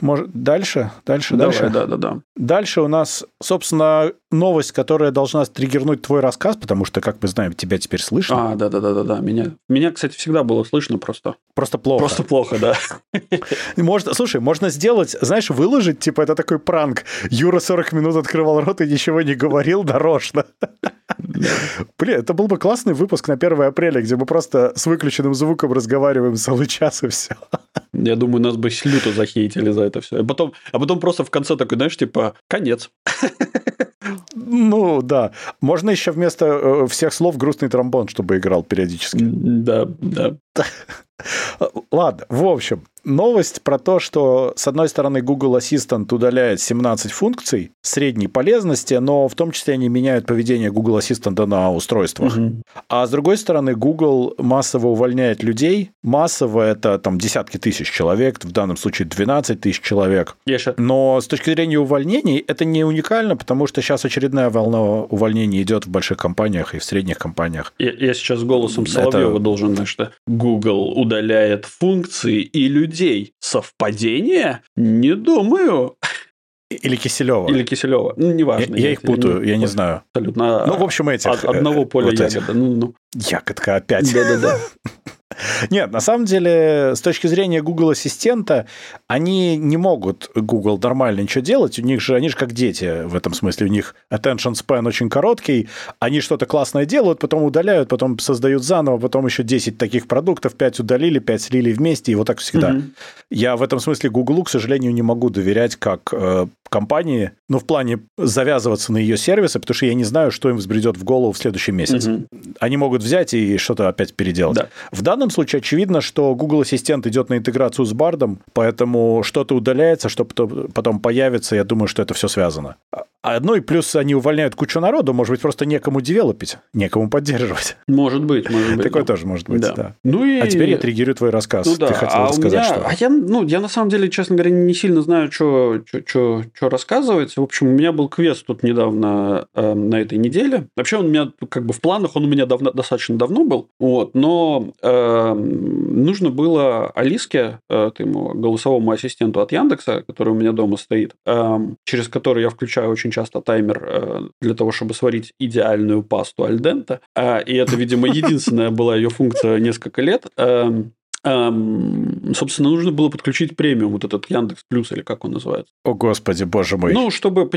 может, дальше, дальше, Давай, дальше. Да, да, да. Дальше у нас, собственно, новость, которая должна триггернуть твой рассказ, потому что, как мы знаем, тебя теперь слышно. А, да, да, да, да, да. Меня, меня, кстати, всегда было слышно просто. Просто плохо. Просто плохо, да. Можно, слушай, можно сделать, знаешь, выложить, типа, это такой пранк. Юра 40 минут открывал рот и ничего не говорил нарочно. Блин, это был бы классный выпуск на 1 апреля, где мы просто с выключенным звуком разговариваем целый час и все. Я думаю, нас бы люто захейтили за это все. А потом, а потом просто в конце такой, знаешь, типа, конец. Ну, да. Можно еще вместо э, всех слов грустный тромбон, чтобы играл периодически. Да, да. Ладно, в общем, новость про то, что, с одной стороны, Google Assistant удаляет 17 функций средней полезности, но в том числе они меняют поведение Google Assistant на устройствах. Угу. А с другой стороны, Google массово увольняет людей. Массово это там десятки тысяч человек, в данном случае 12 тысяч человек. Еша. Но с точки зрения увольнений это не уникально, потому что сейчас очередная волна увольнений идет в больших компаниях и в средних компаниях. Я, я сейчас голосом Соловьева это... должен, значит, Google удаляет функции и людей. Совпадение? Не думаю. Или Киселева. Или Киселева. Ну, неважно. Я, я их путаю, я, я не знаю. Абсолютно. Ну, в общем, этих. От одного поля вот ягода. Ну, ну. Ягодка опять. Да-да-да. Нет, на самом деле, с точки зрения Google Ассистента, они не могут Google нормально ничего делать. У них же, они же как дети в этом смысле. У них attention span очень короткий. Они что-то классное делают, потом удаляют, потом создают заново, потом еще 10 таких продуктов, 5 удалили, 5 слили вместе, и вот так всегда. Угу. Я в этом смысле Google, к сожалению, не могу доверять как э, компании, ну, в плане завязываться на ее сервисы, потому что я не знаю, что им взбредет в голову в следующем месяце. Угу. Они могут взять и что-то опять переделать. Да. В данном случае очевидно, что Google Ассистент идет на интеграцию с Бардом, поэтому что-то удаляется, что потом появится, я думаю, что это все связано. А, ну и плюс они увольняют кучу народу, может быть, просто некому девелопить, некому поддерживать. Может быть, может быть. Такое да. тоже может быть, да. да. Ну и... А теперь я триггерю твой рассказ. Ну, да. Ты хотел а сказать, меня... что... А я, ну, я на самом деле, честно говоря, не сильно знаю, что, что, рассказывать. В общем, у меня был квест тут недавно э, на этой неделе. Вообще он у меня, как бы в планах, он у меня давно, достаточно давно был. Вот, но э, нужно было Алиске, э, ему, голосовому ассистенту от Яндекса, который у меня дома стоит, э, через который я включаю очень часто таймер э, для того, чтобы сварить идеальную пасту альдента. Э, и это, видимо, единственная была ее функция несколько лет. Э, собственно, нужно было подключить премиум, вот этот Яндекс Плюс, или как он называется. О, господи, боже мой. Ну, чтобы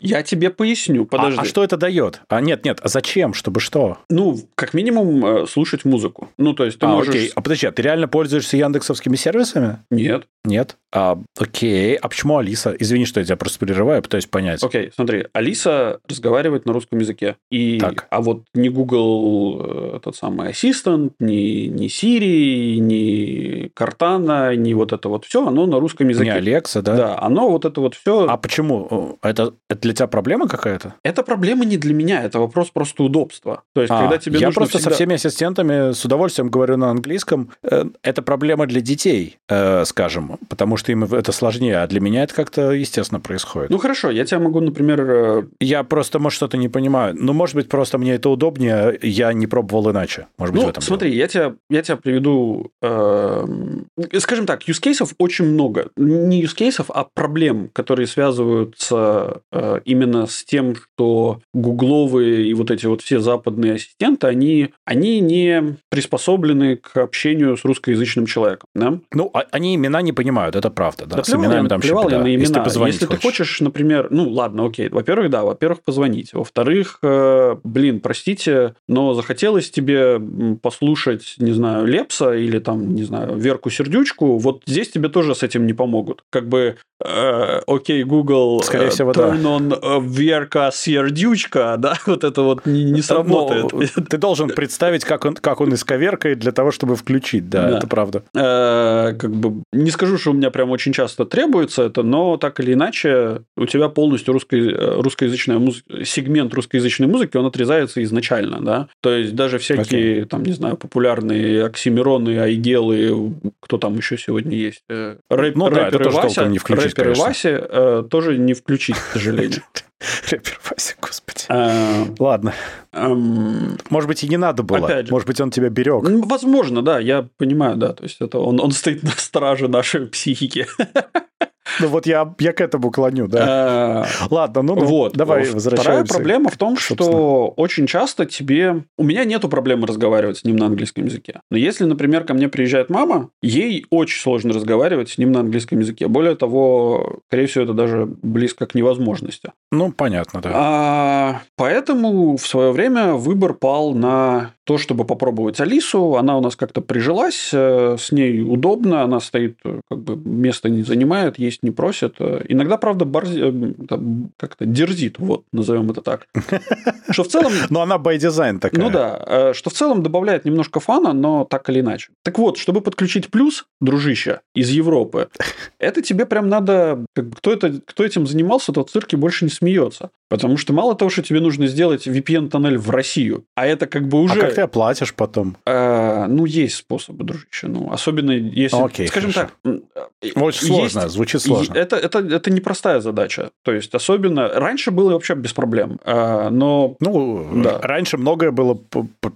я тебе поясню, подожди. А, а что это дает? А нет, нет, а зачем? Чтобы что? Ну, как минимум, э, слушать музыку. Ну, то есть ты а, можешь... Окей. А подожди, а ты реально пользуешься яндексовскими сервисами? Нет. Нет? А, окей. А почему Алиса? Извини, что я тебя просто прерываю, пытаюсь понять. Окей, смотри. Алиса разговаривает на русском языке. И... Так. А вот ни Google э, тот самый ассистент, ни, ни Siri, ни Картана, ни вот это вот все, оно на русском языке. Не Alexa, да? Да, оно вот это вот все... А почему? Это это для тебя проблема какая-то? Это проблема не для меня, это вопрос просто удобства. То есть, а, когда тебе я просто всегда... со всеми ассистентами с удовольствием говорю на английском. Э, это проблема для детей, э, скажем, потому что им это сложнее, а для меня это как-то естественно происходит. Ну хорошо, я тебя могу, например... Э, я просто, может, что-то не понимаю. Ну, может быть, просто мне это удобнее, я не пробовал иначе. Может быть, ну, в этом смотри, я тебя, я тебя приведу... Э, скажем так, use cases очень много. Не use cases, а проблем, которые связываются Э, именно с тем, что гугловые и вот эти вот все западные ассистенты, они, они не приспособлены к общению с русскоязычным человеком. Да? Ну, а они имена не понимают, это правда. Да, да с именами там плевал я на имена. Если, ты, Если хочешь. ты хочешь, например, ну ладно, окей, во-первых, да, во-первых, позвонить. Во-вторых, э, блин, простите, но захотелось тебе послушать, не знаю, Лепса или там, не знаю, Верку Сердючку, вот здесь тебе тоже с этим не помогут. Как бы, э, окей, Google, Скорее всего, да он э, Верка Сердючка, да, вот это вот не, не сработает. Ну, ты должен представить, как он, как он исковеркает для того, чтобы включить, да, да. это правда. Э, как бы не скажу, что у меня прям очень часто требуется это, но так или иначе у тебя полностью русско, э, русскоязычная музыка, сегмент русскоязычной музыки, он отрезается изначально, да, то есть даже всякие, okay. там, не знаю, популярные оксимироны, айгелы, кто там еще сегодня есть, э, рэп, ну, рэперы, да, Вася, не включить, рэперы Васи э, тоже не включить, к сожалению Рэпер Вася, господи. А, Ладно. Может быть, и не надо было. Опять же. Может быть, он тебя берег. Возможно, да, я понимаю, да. То есть это он, он стоит на страже нашей психики. Ну вот я, я к этому клоню, да. А, Ладно, ну, ну вот, давай возвращаемся. Вторая проблема в том, что очень часто тебе... У меня нету проблемы разговаривать с ним на английском языке. Но если, например, ко мне приезжает мама, ей очень сложно разговаривать с ним на английском языке. Более того, скорее всего, это даже близко к невозможности. Ну, понятно, да. А, поэтому в свое время выбор пал на то, чтобы попробовать Алису. Она у нас как-то прижилась, э, с ней удобно, она стоит, э, как бы место не занимает, есть не просит. Э, иногда, правда, борзи... как-то дерзит, вот, назовем это так. Что в целом... Но она by design такая. Ну да, что в целом добавляет немножко фана, но так или иначе. Так вот, чтобы подключить плюс, дружище, из Европы, это тебе прям надо... Кто, это, кто этим занимался, тот в цирке больше не смеется. Потому что мало того, что тебе нужно сделать VPN-тоннель в Россию, а это как бы уже... А как ты оплатишь потом? А, ну, есть способы, дружище. Ну, особенно если... Окей, скажем хорошо. так... Очень сложно, есть, звучит сложно. Это, это, это непростая задача. То есть, особенно... Раньше было вообще без проблем, а, но... Ну, да. раньше многое было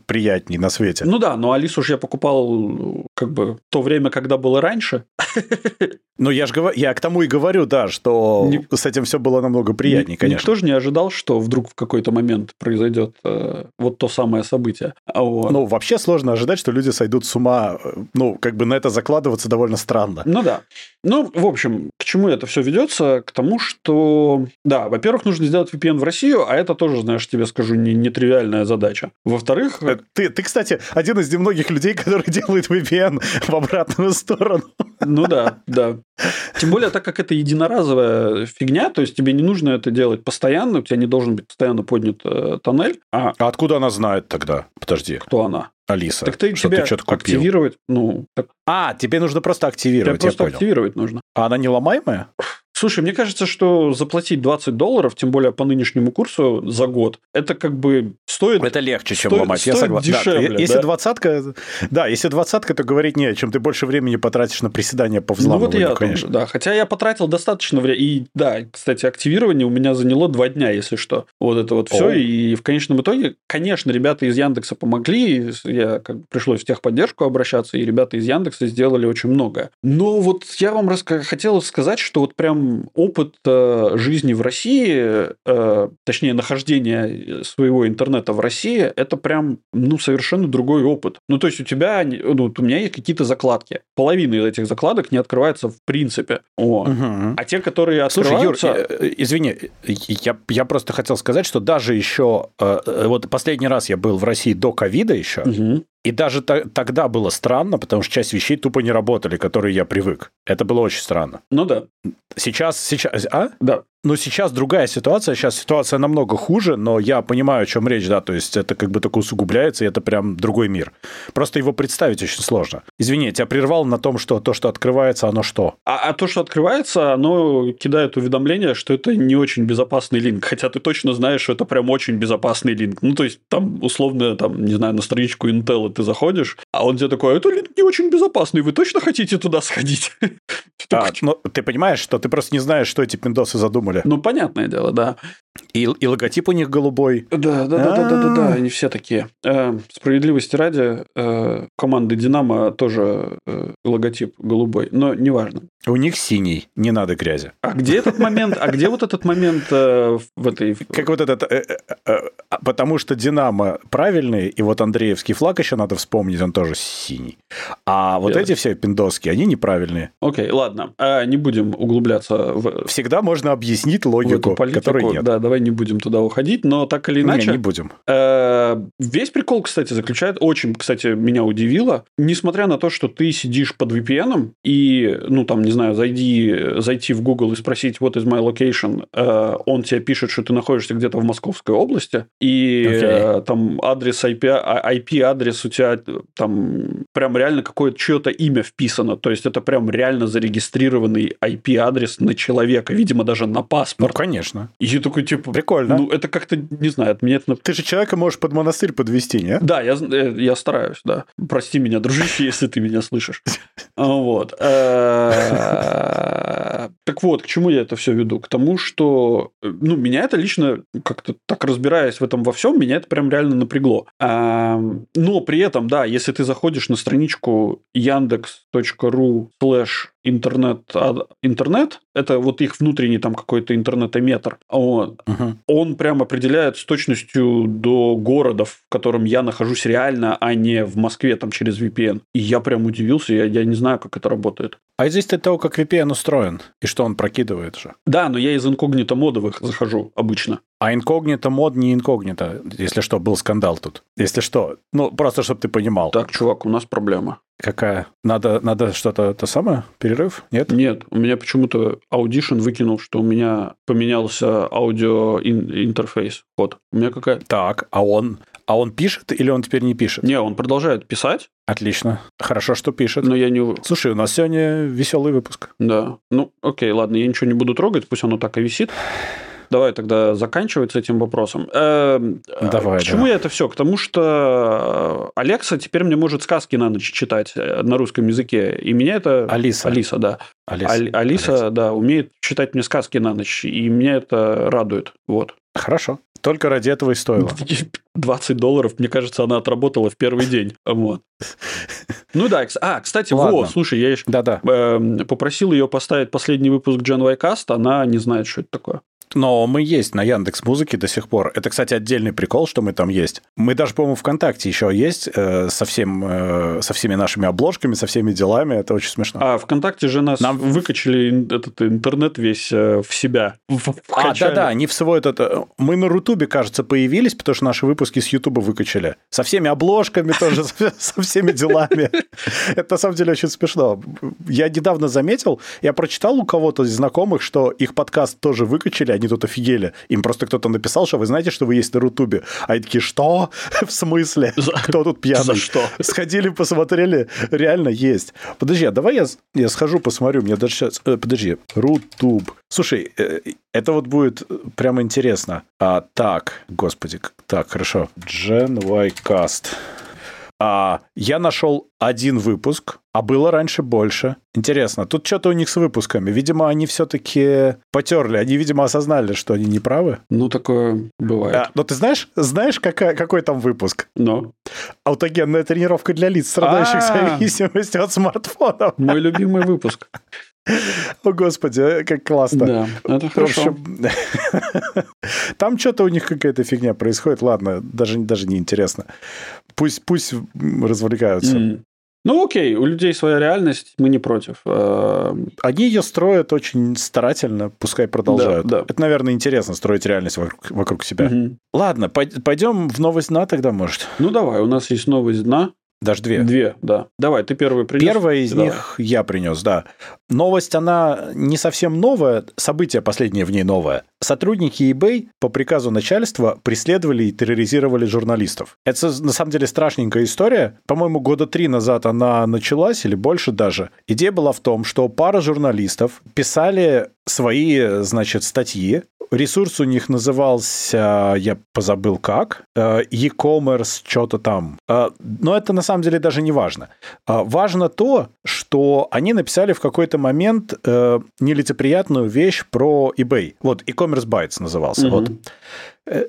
приятнее на свете. Ну да, но Алису же я покупал как бы то время, когда было раньше. Ну, я же говорю, я к тому и говорю, да, что Ник... с этим все было намного приятнее, Ник... конечно. Никто же не ожидал, что вдруг в какой-то момент произойдет э, вот то самое событие. А вот. Ну, вообще сложно ожидать, что люди сойдут с ума. Э, ну, как бы на это закладываться довольно странно. Ну да. Ну, в общем, к чему это все ведется? К тому, что, да, во-первых, нужно сделать VPN в Россию, а это тоже, знаешь, тебе скажу, не нетривиальная задача. Во-вторых... Э, ты, ты, кстати, один из немногих людей, который делает VPN в обратную сторону. Ну да, да. Тем более, так как это единоразовая фигня, то есть тебе не нужно это делать постоянно, у тебя не должен быть постоянно поднят э, тоннель. А... а откуда она знает тогда? Подожди. Кто она? Алиса. Так ты что тебе ты что-то купил. активировать, ну... Так... А, тебе нужно просто активировать, тебе просто понял. активировать нужно. А она не ломаемая? Слушай, мне кажется, что заплатить 20 долларов, тем более по нынешнему курсу за год, это как бы стоит... Это легче, чем стоит, ломать, стоит я согласен. Дешевле, да, если двадцатка, да, если двадцатка, то говорить не о чем, ты больше времени потратишь на приседания по взламыванию, ну, вот я конечно. да, хотя я потратил достаточно времени, и да, кстати, активирование у меня заняло два дня, если что. Вот это вот все, и в конечном итоге, конечно, ребята из Яндекса помогли, я как бы пришлось в техподдержку обращаться, и ребята из Яндекса сделали очень многое. Но вот я вам раска... хотел сказать, что вот прям опыт э, жизни в России, э, точнее, нахождения своего интернета в России, это прям, ну, совершенно другой опыт. Ну, то есть, у тебя, ну, у меня есть какие-то закладки. Половина из этих закладок не открывается в принципе. О. Угу. А те, которые открываются... Слушай, Юр, э, извини, я, я просто хотел сказать, что даже еще... Вот последний раз я был в России до ковида еще, угу. И даже тогда было странно, потому что часть вещей тупо не работали, которые я привык. Это было очень странно. Ну да. Сейчас, сейчас, а? Да. Но сейчас другая ситуация, сейчас ситуация намного хуже, но я понимаю, о чем речь, да, то есть это как бы только усугубляется, и это прям другой мир. Просто его представить очень сложно. Извини, я тебя прервал на том, что то, что открывается, оно что? А, а то, что открывается, оно кидает уведомление, что это не очень безопасный линк, хотя ты точно знаешь, что это прям очень безопасный линк. Ну, то есть там условно, там, не знаю, на страничку Intel ты заходишь, а он тебе такой, это линк не очень безопасный, вы точно хотите туда сходить? А, ну, ты понимаешь, что ты просто не знаешь, что эти пиндосы задумали. Ну, понятное дело, да. И, и логотип у них голубой. Да, да, да, да, да, да, да, они все такие. Э, справедливости ради, э, команды Динамо тоже э, логотип голубой, но неважно. У них синий, не надо грязи. А где этот момент? А где вот этот момент э, в этой... Как вот этот... Э, э, э, потому что Динамо правильный, и вот Андреевский флаг еще надо вспомнить, он тоже синий. А вот эти все пиндоски, они неправильные. Окей, ладно. А не будем углубляться в... Всегда можно объяснить логику, которой нет. Да, давай не будем туда уходить, но так или иначе... Не, не будем. Э, весь прикол, кстати, заключает... Очень, кстати, меня удивило. Несмотря на то, что ты сидишь под VPN и, ну, там, не знаю, зайди, зайти в Google и спросить, what is my location, э, он тебе пишет, что ты находишься где-то в Московской области, и okay. Э, там адрес IP, IP-адрес а, у тебя там прям реально какое-то чье-то имя вписано, то есть это прям реально зарегистрированный IP-адрес на человека, видимо, даже на паспорт. Ну, конечно. И такой, типа... Прикольно. Ну, это как-то, не знаю, от меня это... Ты же человека можешь под монастырь подвести, не? Да, я, э, я стараюсь, да. Прости меня, дружище, если ты меня слышишь. Вот. Так вот, к чему я это все веду? К тому, что, ну, меня это лично, как-то так разбираясь в этом во всем, меня это прям реально напрягло. Но при этом, да, если ты заходишь на страничку yandex.ru slash интернет, а, интернет, это вот их внутренний там какой-то интернетометр, вот, угу. он прям определяет с точностью до города, в котором я нахожусь реально, а не в Москве там через VPN. И я прям удивился, я, я не знаю, как это работает. А здесь от того, как VPN устроен и что он прокидывает же. Да, но я из инкогнито модовых захожу обычно. А инкогнито мод не инкогнито. Если что, был скандал тут. Если что. Ну, просто, чтобы ты понимал. Так, чувак, у нас проблема. Какая? Надо, надо что-то то самое? Перерыв? Нет? Нет. У меня почему-то Audition выкинул, что у меня поменялся аудио интерфейс. Вот. У меня какая? Так, а он, а он пишет или он теперь не пишет? Не, он продолжает писать. Отлично. Хорошо, что пишет. Но я не... Слушай, у нас сегодня веселый выпуск. Да. Ну, окей, ладно, я ничего не буду трогать, пусть оно так и висит. Давай тогда заканчивать с этим вопросом. Эм, Давай, К чему да. я это все? К тому, что Алекса теперь мне может сказки на ночь читать э, на русском языке. И меня это... Алиса. Алиса, да. Алиса, Алиса, Алиса, да, умеет читать мне сказки на ночь. И меня это радует. Вот. Хорошо. Только ради этого и стоило. 20 долларов, мне кажется, она отработала в первый день. Вот. Ну да, а, кстати, Ладно. во, слушай, я еще да -да. Э, попросил ее поставить последний выпуск Gen Y Cast, она не знает, что это такое. Но мы есть на Яндекс Музыке до сих пор. Это, кстати, отдельный прикол, что мы там есть. Мы даже, по-моему, ВКонтакте еще есть э, со, всем, э, со всеми нашими обложками, со всеми делами. Это очень смешно. А ВКонтакте же нас Нам... выкачали этот интернет весь э, в себя. А, да-да, они в свой этот... Э, мы на Рутубе, кажется, появились, потому что наши выпуски с Ютуба выкачали. Со всеми обложками тоже, со всеми делами. Это, на самом деле, очень смешно. Я недавно заметил, я прочитал у кого-то из знакомых, что их подкаст тоже выкачали, они тут офигели. Им просто кто-то написал, что вы знаете, что вы есть на Рутубе. А они такие, что? В смысле? За... Кто тут пьяный? За что? Сходили, посмотрели, реально есть. Подожди, а давай я, я схожу, посмотрю. Мне даже сейчас... Э, подожди, Рутуб. Слушай, э, это вот будет прямо интересно. А, так, господи, так, хорошо. Gen Y Cast. А, я нашел один выпуск, а было раньше больше. Интересно, тут что-то у них с выпусками. Видимо, они все-таки потерли, они, видимо, осознали, что они не правы. Ну, такое бывает. А, но ты знаешь, знаешь, какая, какой там выпуск? Но. Аутогенная тренировка для лиц, страдающих зависимостью от смартфонов. Мой любимый выпуск. О, господи, как классно. Да, это хорошо. Там что-то у них какая-то фигня происходит. Ладно, даже, даже не интересно. Пусть, пусть развлекаются. Mm. Ну окей, у людей своя реальность, мы не против. Э, Они ее строят очень старательно, пускай продолжают. Да, да. Это, наверное, интересно строить реальность вокруг, вокруг себя. Угу. Ладно, пойдем в новость дна тогда, может. Ну давай, у нас есть новость дна. Даже две. Две, да. Давай, ты первый принес. Первая из Давай. них я принес, да. Новость, она не совсем новая, событие последнее в ней новое. Сотрудники eBay по приказу начальства преследовали и терроризировали журналистов. Это на самом деле страшненькая история. По-моему, года три назад она началась, или больше даже. Идея была в том, что пара журналистов писали свои, значит, статьи ресурс у них назывался, я позабыл как, э, e-commerce, что-то там. Э, но это на самом деле даже не важно. Э, важно то, что они написали в какой-то момент нелицеприятную вещь про eBay. Вот, e-commerce bytes назывался. Mm-hmm. Вот.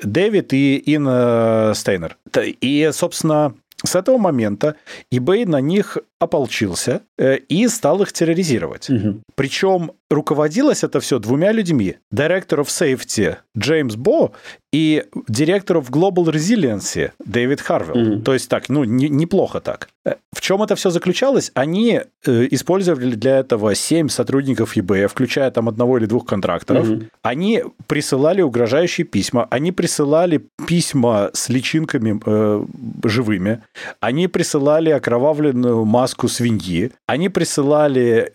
Дэвид и Инна Стейнер. И, собственно, с этого момента eBay на них ополчился и стал их терроризировать. Угу. Причем руководилось это все двумя людьми. Director of Safety Джеймс Бо и Director of Global Resiliency Дэвид Харвелл. Mm-hmm. То есть так, ну, не, неплохо так. Э, в чем это все заключалось? Они э, использовали для этого семь сотрудников eBay, включая там одного или двух контракторов. Mm-hmm. Они присылали угрожающие письма, они присылали письма с личинками э, живыми, они присылали окровавленную маску свиньи, они присылали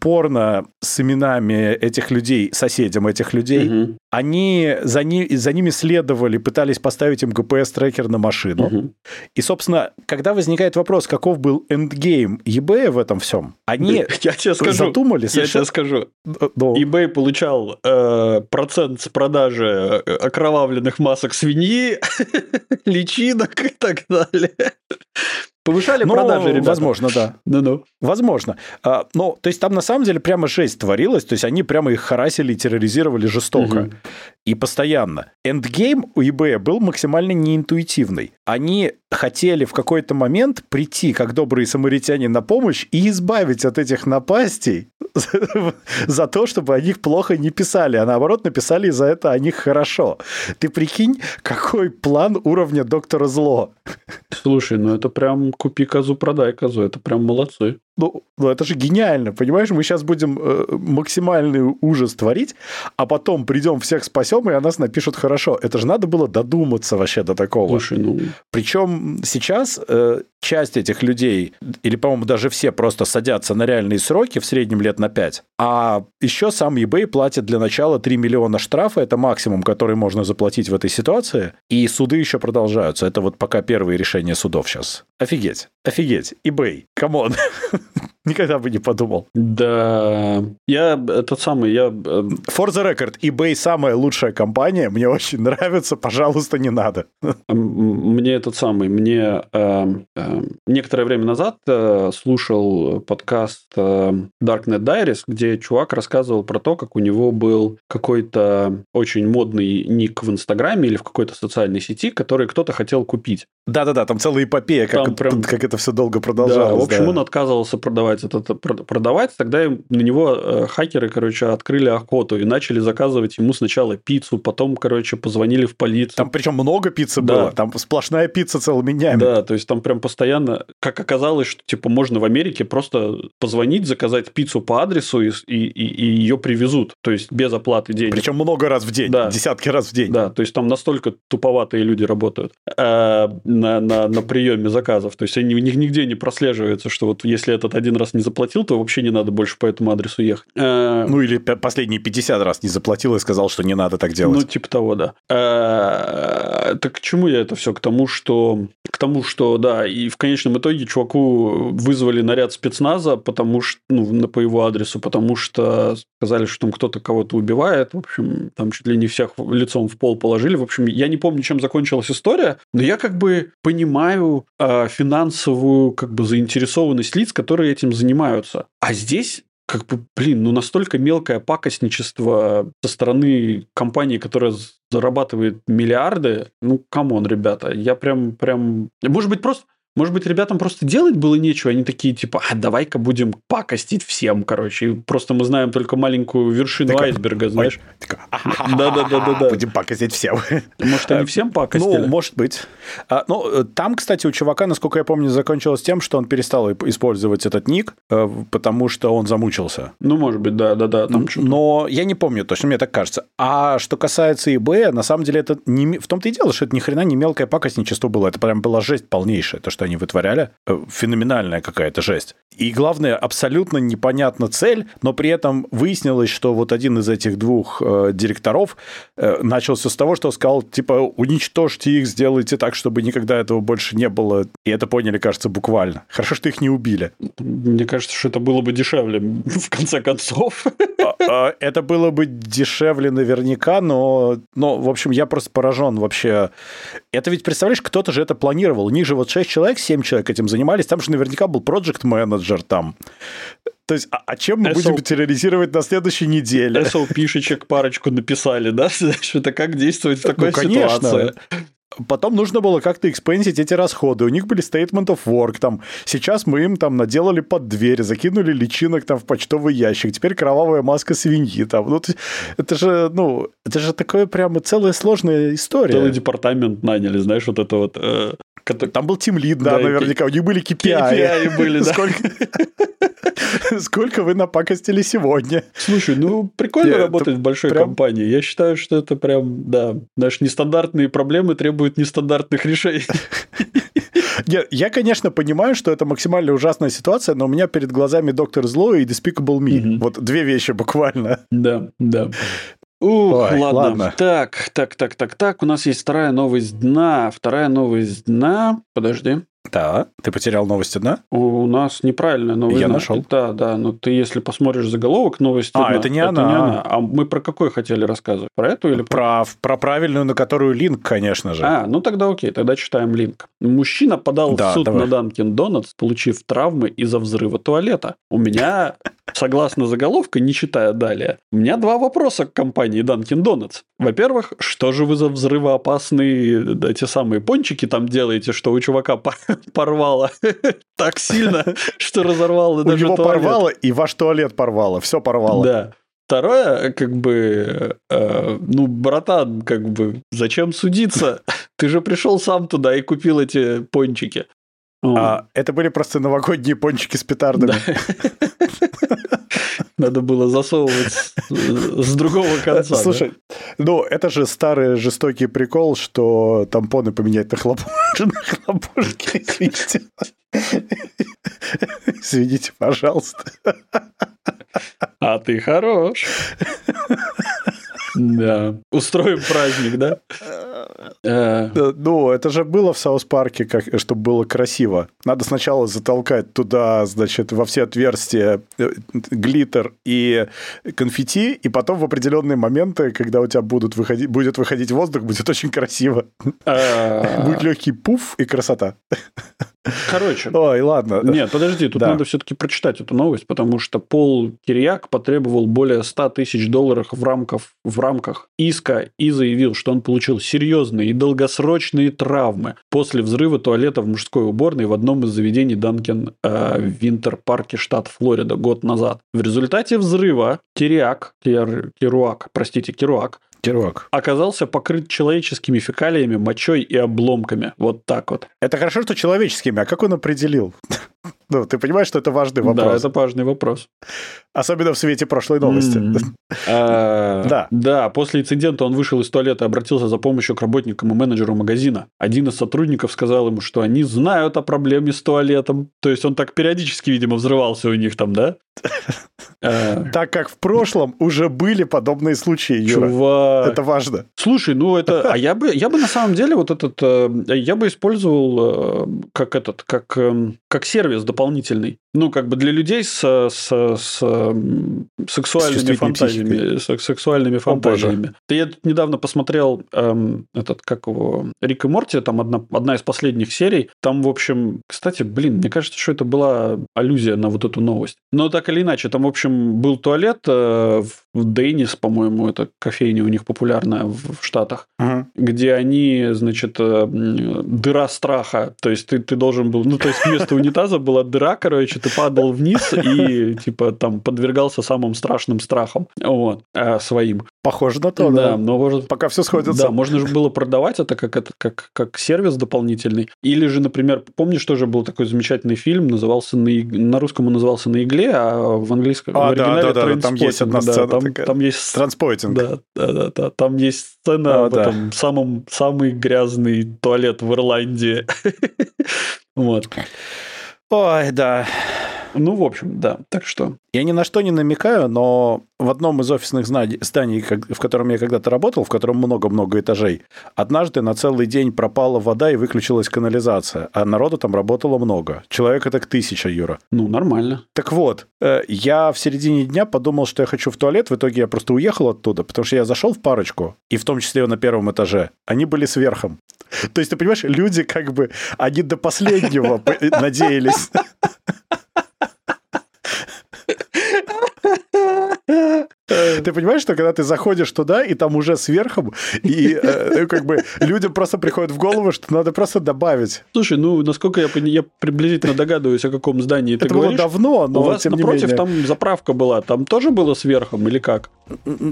порно с именами этих людей, соседям этих людей. Угу. Они за, ни, за ними следовали, пытались поставить им GPS-трекер на машину. Угу. И, собственно, когда возникает вопрос, каков был эндгейм eBay в этом всем, они я тебе скажу, задумались. Я тебе скажу. Но... eBay получал э, процент с продажи э, окровавленных масок свиньи, личинок и так далее. Повышали ну, продажи, ребята. Возможно, да. Ну-ну. Возможно. А, ну, то есть там на самом деле прямо жесть творилась, то есть они прямо их харасили и терроризировали жестоко. Угу. И постоянно. Эндгейм у eBay был максимально неинтуитивный. Они хотели в какой-то момент прийти, как добрые самаритяне, на помощь и избавить от этих напастей за то, чтобы о них плохо не писали, а наоборот написали за это о них хорошо. Ты прикинь, какой план уровня доктора зло. Слушай, ну это прям купи козу, продай козу, это прям молодцы. Ну, ну это же гениально, понимаешь? Мы сейчас будем э, максимальный ужас творить, а потом придем всех спасем, и о нас напишут хорошо. Это же надо было додуматься вообще до такого. Слушай, ну... Причем сейчас э, часть этих людей, или, по-моему, даже все просто садятся на реальные сроки, в среднем лет на 5, а еще сам eBay платит для начала 3 миллиона штрафа, это максимум, который можно заплатить в этой ситуации, и суды еще продолжаются. Это вот пока первые решения судов сейчас. Офигеть, офигеть, eBay, come on. Никогда бы не подумал. Да, я тот самый, я... Э, For the record, eBay самая лучшая компания, мне очень нравится, пожалуйста, не надо. Мне этот самый, мне э, э, некоторое время назад э, слушал подкаст э, Darknet Diaries, где чувак рассказывал про то, как у него был какой-то очень модный ник в Инстаграме или в какой-то социальной сети, который кто-то хотел купить. Да-да-да, там целая эпопея, как, там прям... как это все долго продолжалось. Да, в общем, да. он отказывался продавать это, продавать. Тогда на него э, хакеры, короче, открыли охоту и начали заказывать ему сначала пиццу, потом, короче, позвонили в полицию. Там причем много пиццы да. было, там сплошная пицца целыми днями. Да, то есть там прям постоянно, как оказалось, что типа можно в Америке просто позвонить, заказать пиццу по адресу и, и, и ее привезут, то есть без оплаты денег. Причем много раз в день, да. десятки раз в день. Да, то есть там настолько туповатые люди работают э, на, на, на приеме заказов. То есть они, у них нигде не прослеживается, что вот если этот один раз не заплатил, то вообще не надо больше по этому адресу ехать. Э, ну или последние 50 раз не заплатил и сказал, что не надо так делать. Ну типа того, да. Э, так к чему я это все? К тому, что к тому, что да, и в конечном итоге чуваку вызвали наряд спецназа, потому что ну по его адресу, потому что сказали, что там кто-то кого-то убивает. В общем, там чуть ли не всех лицом в пол положили. В общем, я не помню, чем закончилась история, но я как бы понимаю э, финансовую как бы заинтересованность лиц, которые этим занимаются. А здесь как бы, блин, ну настолько мелкое пакостничество со стороны компании, которая зарабатывает миллиарды, ну, come on, ребята, я прям, прям... Может быть, просто может быть, ребятам просто делать было нечего, они такие, типа, а давай-ка будем пакостить всем, короче. И просто мы знаем только маленькую вершину так, айсберга, знаешь. Да-да-да-да-да. Будем пакостить всем. Может, они всем пакостили? Ну, может быть. А, ну, там, кстати, у чувака, насколько я помню, закончилось тем, что он перестал использовать этот ник, э, потому что он замучился. Ну, может быть, да-да-да. Но я не помню точно, мне так кажется. А что касается eBay, на самом деле это не... В том-то и дело, что это ни хрена не мелкое пакостничество было. Это прям была жесть полнейшая, то, что они вытворяли, э, феноменальная какая-то жесть. И главное, абсолютно непонятна цель, но при этом выяснилось, что вот один из этих двух э, директоров э, начался с того, что сказал, типа, уничтожьте их, сделайте так, чтобы никогда этого больше не было. И это поняли, кажется, буквально. Хорошо, что их не убили. Мне кажется, что это было бы дешевле, в конце концов. А, а, это было бы дешевле наверняка, но, но, в общем, я просто поражен вообще. Это ведь, представляешь, кто-то же это планировал. У них же вот 6 человек, 7 человек этим занимались, там же наверняка был проект менеджер там. То есть, а, а чем мы SO... будем терроризировать на следующей неделе? SOP-шечек парочку написали, да? Что это как действовать в ну, такой ну, конечно. ситуации? Потом нужно было как-то экспенсить эти расходы. У них были statement of work. Там, сейчас мы им там наделали под дверь, закинули личинок там в почтовый ящик. Теперь кровавая маска свиньи. Там. Ну, это же, ну, это же такое прямо целая сложная история. Целый департамент наняли, знаешь, вот это вот э, там был Team Lead, да, да наверняка. У них были KPI. KPI были, да. Сколько, сколько вы напакостили сегодня? Слушай, ну, прикольно Нет, работать в большой прям... компании. Я считаю, что это прям, да, наши нестандартные проблемы требуют нестандартных решений. Нет, я, конечно, понимаю, что это максимально ужасная ситуация, но у меня перед глазами Доктор Зло и Despicable Me. Угу. Вот две вещи буквально. Да, да. Ух, Ой, ладно. ладно. Так, так, так, так, так. У нас есть вторая новость дна. Вторая новость дна. Подожди. Да, ты потерял новости дна? У нас неправильная новость. Я нашел. Да, да, но ты если посмотришь заголовок новости а, это не, это она. не она. А мы про какой хотели рассказывать? Про эту или про... Про правильную, на которую линк, конечно же. А, ну тогда окей, тогда читаем линк. Мужчина подал да, в суд давай. на Данкин Донатс, получив травмы из-за взрыва туалета. У меня, согласно заголовку, не читая далее, у меня два вопроса к компании Данкин Донатс. Во-первых, что же вы за взрывоопасные эти самые пончики там делаете, что у чувака порвало так сильно, что разорвало даже У него порвало, и ваш туалет порвало, все порвало. Да. Второе, как бы, э, ну, братан, как бы, зачем судиться? Ты же пришел сам туда и купил эти пончики. А, это были просто новогодние пончики с петардами. Надо было засовывать с другого конца. Слушай, ну это же старый жестокий прикол, что тампоны поменять на хлопушки. Извините. Извините, пожалуйста. А ты хорош. Да. Устроим праздник, да? Э. Ну, это же было в Саус-парке, как, чтобы было красиво. Надо сначала затолкать туда, значит, во все отверстия э, глиттер и конфетти, и потом в определенные моменты, когда у тебя будут выходить, будет выходить воздух, будет очень красиво. А. Будет легкий пуф и красота. Короче. Ой, ладно. Нет, подожди, тут да. надо все-таки прочитать эту новость, потому что Пол Кирьяк потребовал более 100 тысяч долларов в рамках, в рамках иска и заявил, что он получил серьезные и долгосрочные травмы после взрыва туалета в мужской уборной в одном из заведений Dunkin' э, в Винтер-парке, штат Флорида, год назад. В результате взрыва Кирьяк, Кир, Кируак, простите, Кируак, Кируак. Оказался покрыт человеческими фекалиями, мочой и обломками. Вот так вот. Это хорошо, что человеческими. А как он определил? Ну, ты понимаешь, что это важный вопрос. Да, это важный вопрос. Особенно в свете прошлой новости. А, да. Да, после инцидента он вышел из туалета и обратился за помощью к работникам и менеджеру магазина. Один из сотрудников сказал ему, что они знают о проблеме с туалетом. То есть он так периодически, видимо, взрывался у них там, да? А. Так как в прошлом уже были подобные случаи, Юра. Чувак. Это важно. Слушай, ну это... А я бы, я бы на самом деле вот этот... Э, я бы использовал э, как этот, как, эм, как сервис дополнительный. Ну, как бы для людей с, с, с сексуальными фантазиями. С сексуальными фантазиями. О, я тут недавно посмотрел эм, этот, как его, Рик и Морти, там одна, одна из последних серий. Там, в общем, кстати, блин, мне кажется, что это была аллюзия на вот эту новость. Но так или иначе, там, в общем, был туалет э, в Дейнис, по-моему, это кофейня у них популярная в, в Штатах, uh-huh. где они, значит, э, дыра страха. То есть ты, ты должен был... Ну, то есть вместо унитаза была дыра, короче, ты падал вниз и, типа, там подвергался самым страшным страхам. Вот. Э, своим. Похоже на то, да. да. Но может... Пока все сходится. Да, можно же было продавать это как, это как, как сервис дополнительный. Или же, например, помнишь, тоже был такой замечательный фильм, назывался на, на русском он назывался «На игле», а в английском а, в оригинале да, да, да, там есть одна сцена да, там, такая. Там есть... Транспойтинг. Да, да, да, да. Там есть сцена а, об да. этом самом, самый грязный туалет в Ирландии. Вот. Ой, да. Ну, в общем, да. Так что... Я ни на что не намекаю, но в одном из офисных зданий, в котором я когда-то работал, в котором много-много этажей, однажды на целый день пропала вода и выключилась канализация, а народу там работало много. Человека так тысяча, Юра. Ну, нормально. Так вот, э, я в середине дня подумал, что я хочу в туалет, в итоге я просто уехал оттуда, потому что я зашел в парочку, и в том числе на первом этаже, они были сверхом. То есть, ты понимаешь, люди как бы, они до последнего надеялись uh, Ты понимаешь, что когда ты заходишь туда, и там уже сверху, и э, как бы людям просто приходит в голову, что надо просто добавить. Слушай, ну, насколько я, я приблизительно догадываюсь, о каком здании ты Это говоришь. было давно, но У вас тем напротив не менее. там заправка была, там тоже было сверхом или как?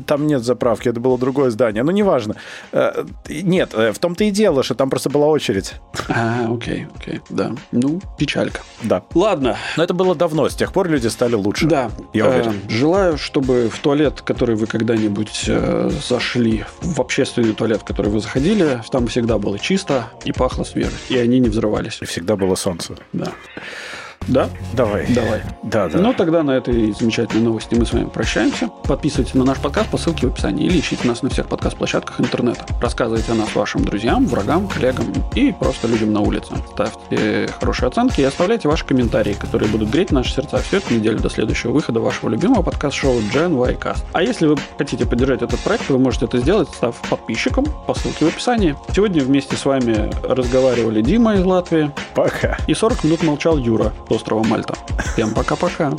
Там нет заправки, это было другое здание, ну, неважно. Э, нет, э, в том-то и дело, что там просто была очередь. А, окей, окей, да. Ну, печалька. Да. Ладно. Но это было давно, с тех пор люди стали лучше. Да. Я уверен. Желаю, чтобы в туалет, который вы когда-нибудь э, зашли, в общественный туалет, в который вы заходили, там всегда было чисто и пахло свежесть, и они не взрывались. И всегда было солнце. Да. Да? Давай. Давай. Да, да. Ну, тогда на этой замечательной новости мы с вами прощаемся. Подписывайтесь на наш подкаст по ссылке в описании или ищите нас на всех подкаст-площадках интернета. Рассказывайте о нас вашим друзьям, врагам, коллегам и просто людям на улице. Ставьте хорошие оценки и оставляйте ваши комментарии, которые будут греть наши сердца всю эту неделю до следующего выхода вашего любимого подкаст-шоу Gen Y Cast. А если вы хотите поддержать этот проект, вы можете это сделать, став подписчиком по ссылке в описании. Сегодня вместе с вами разговаривали Дима из Латвии. Пока. И 40 минут молчал Юра острова Мальта. Всем пока-пока.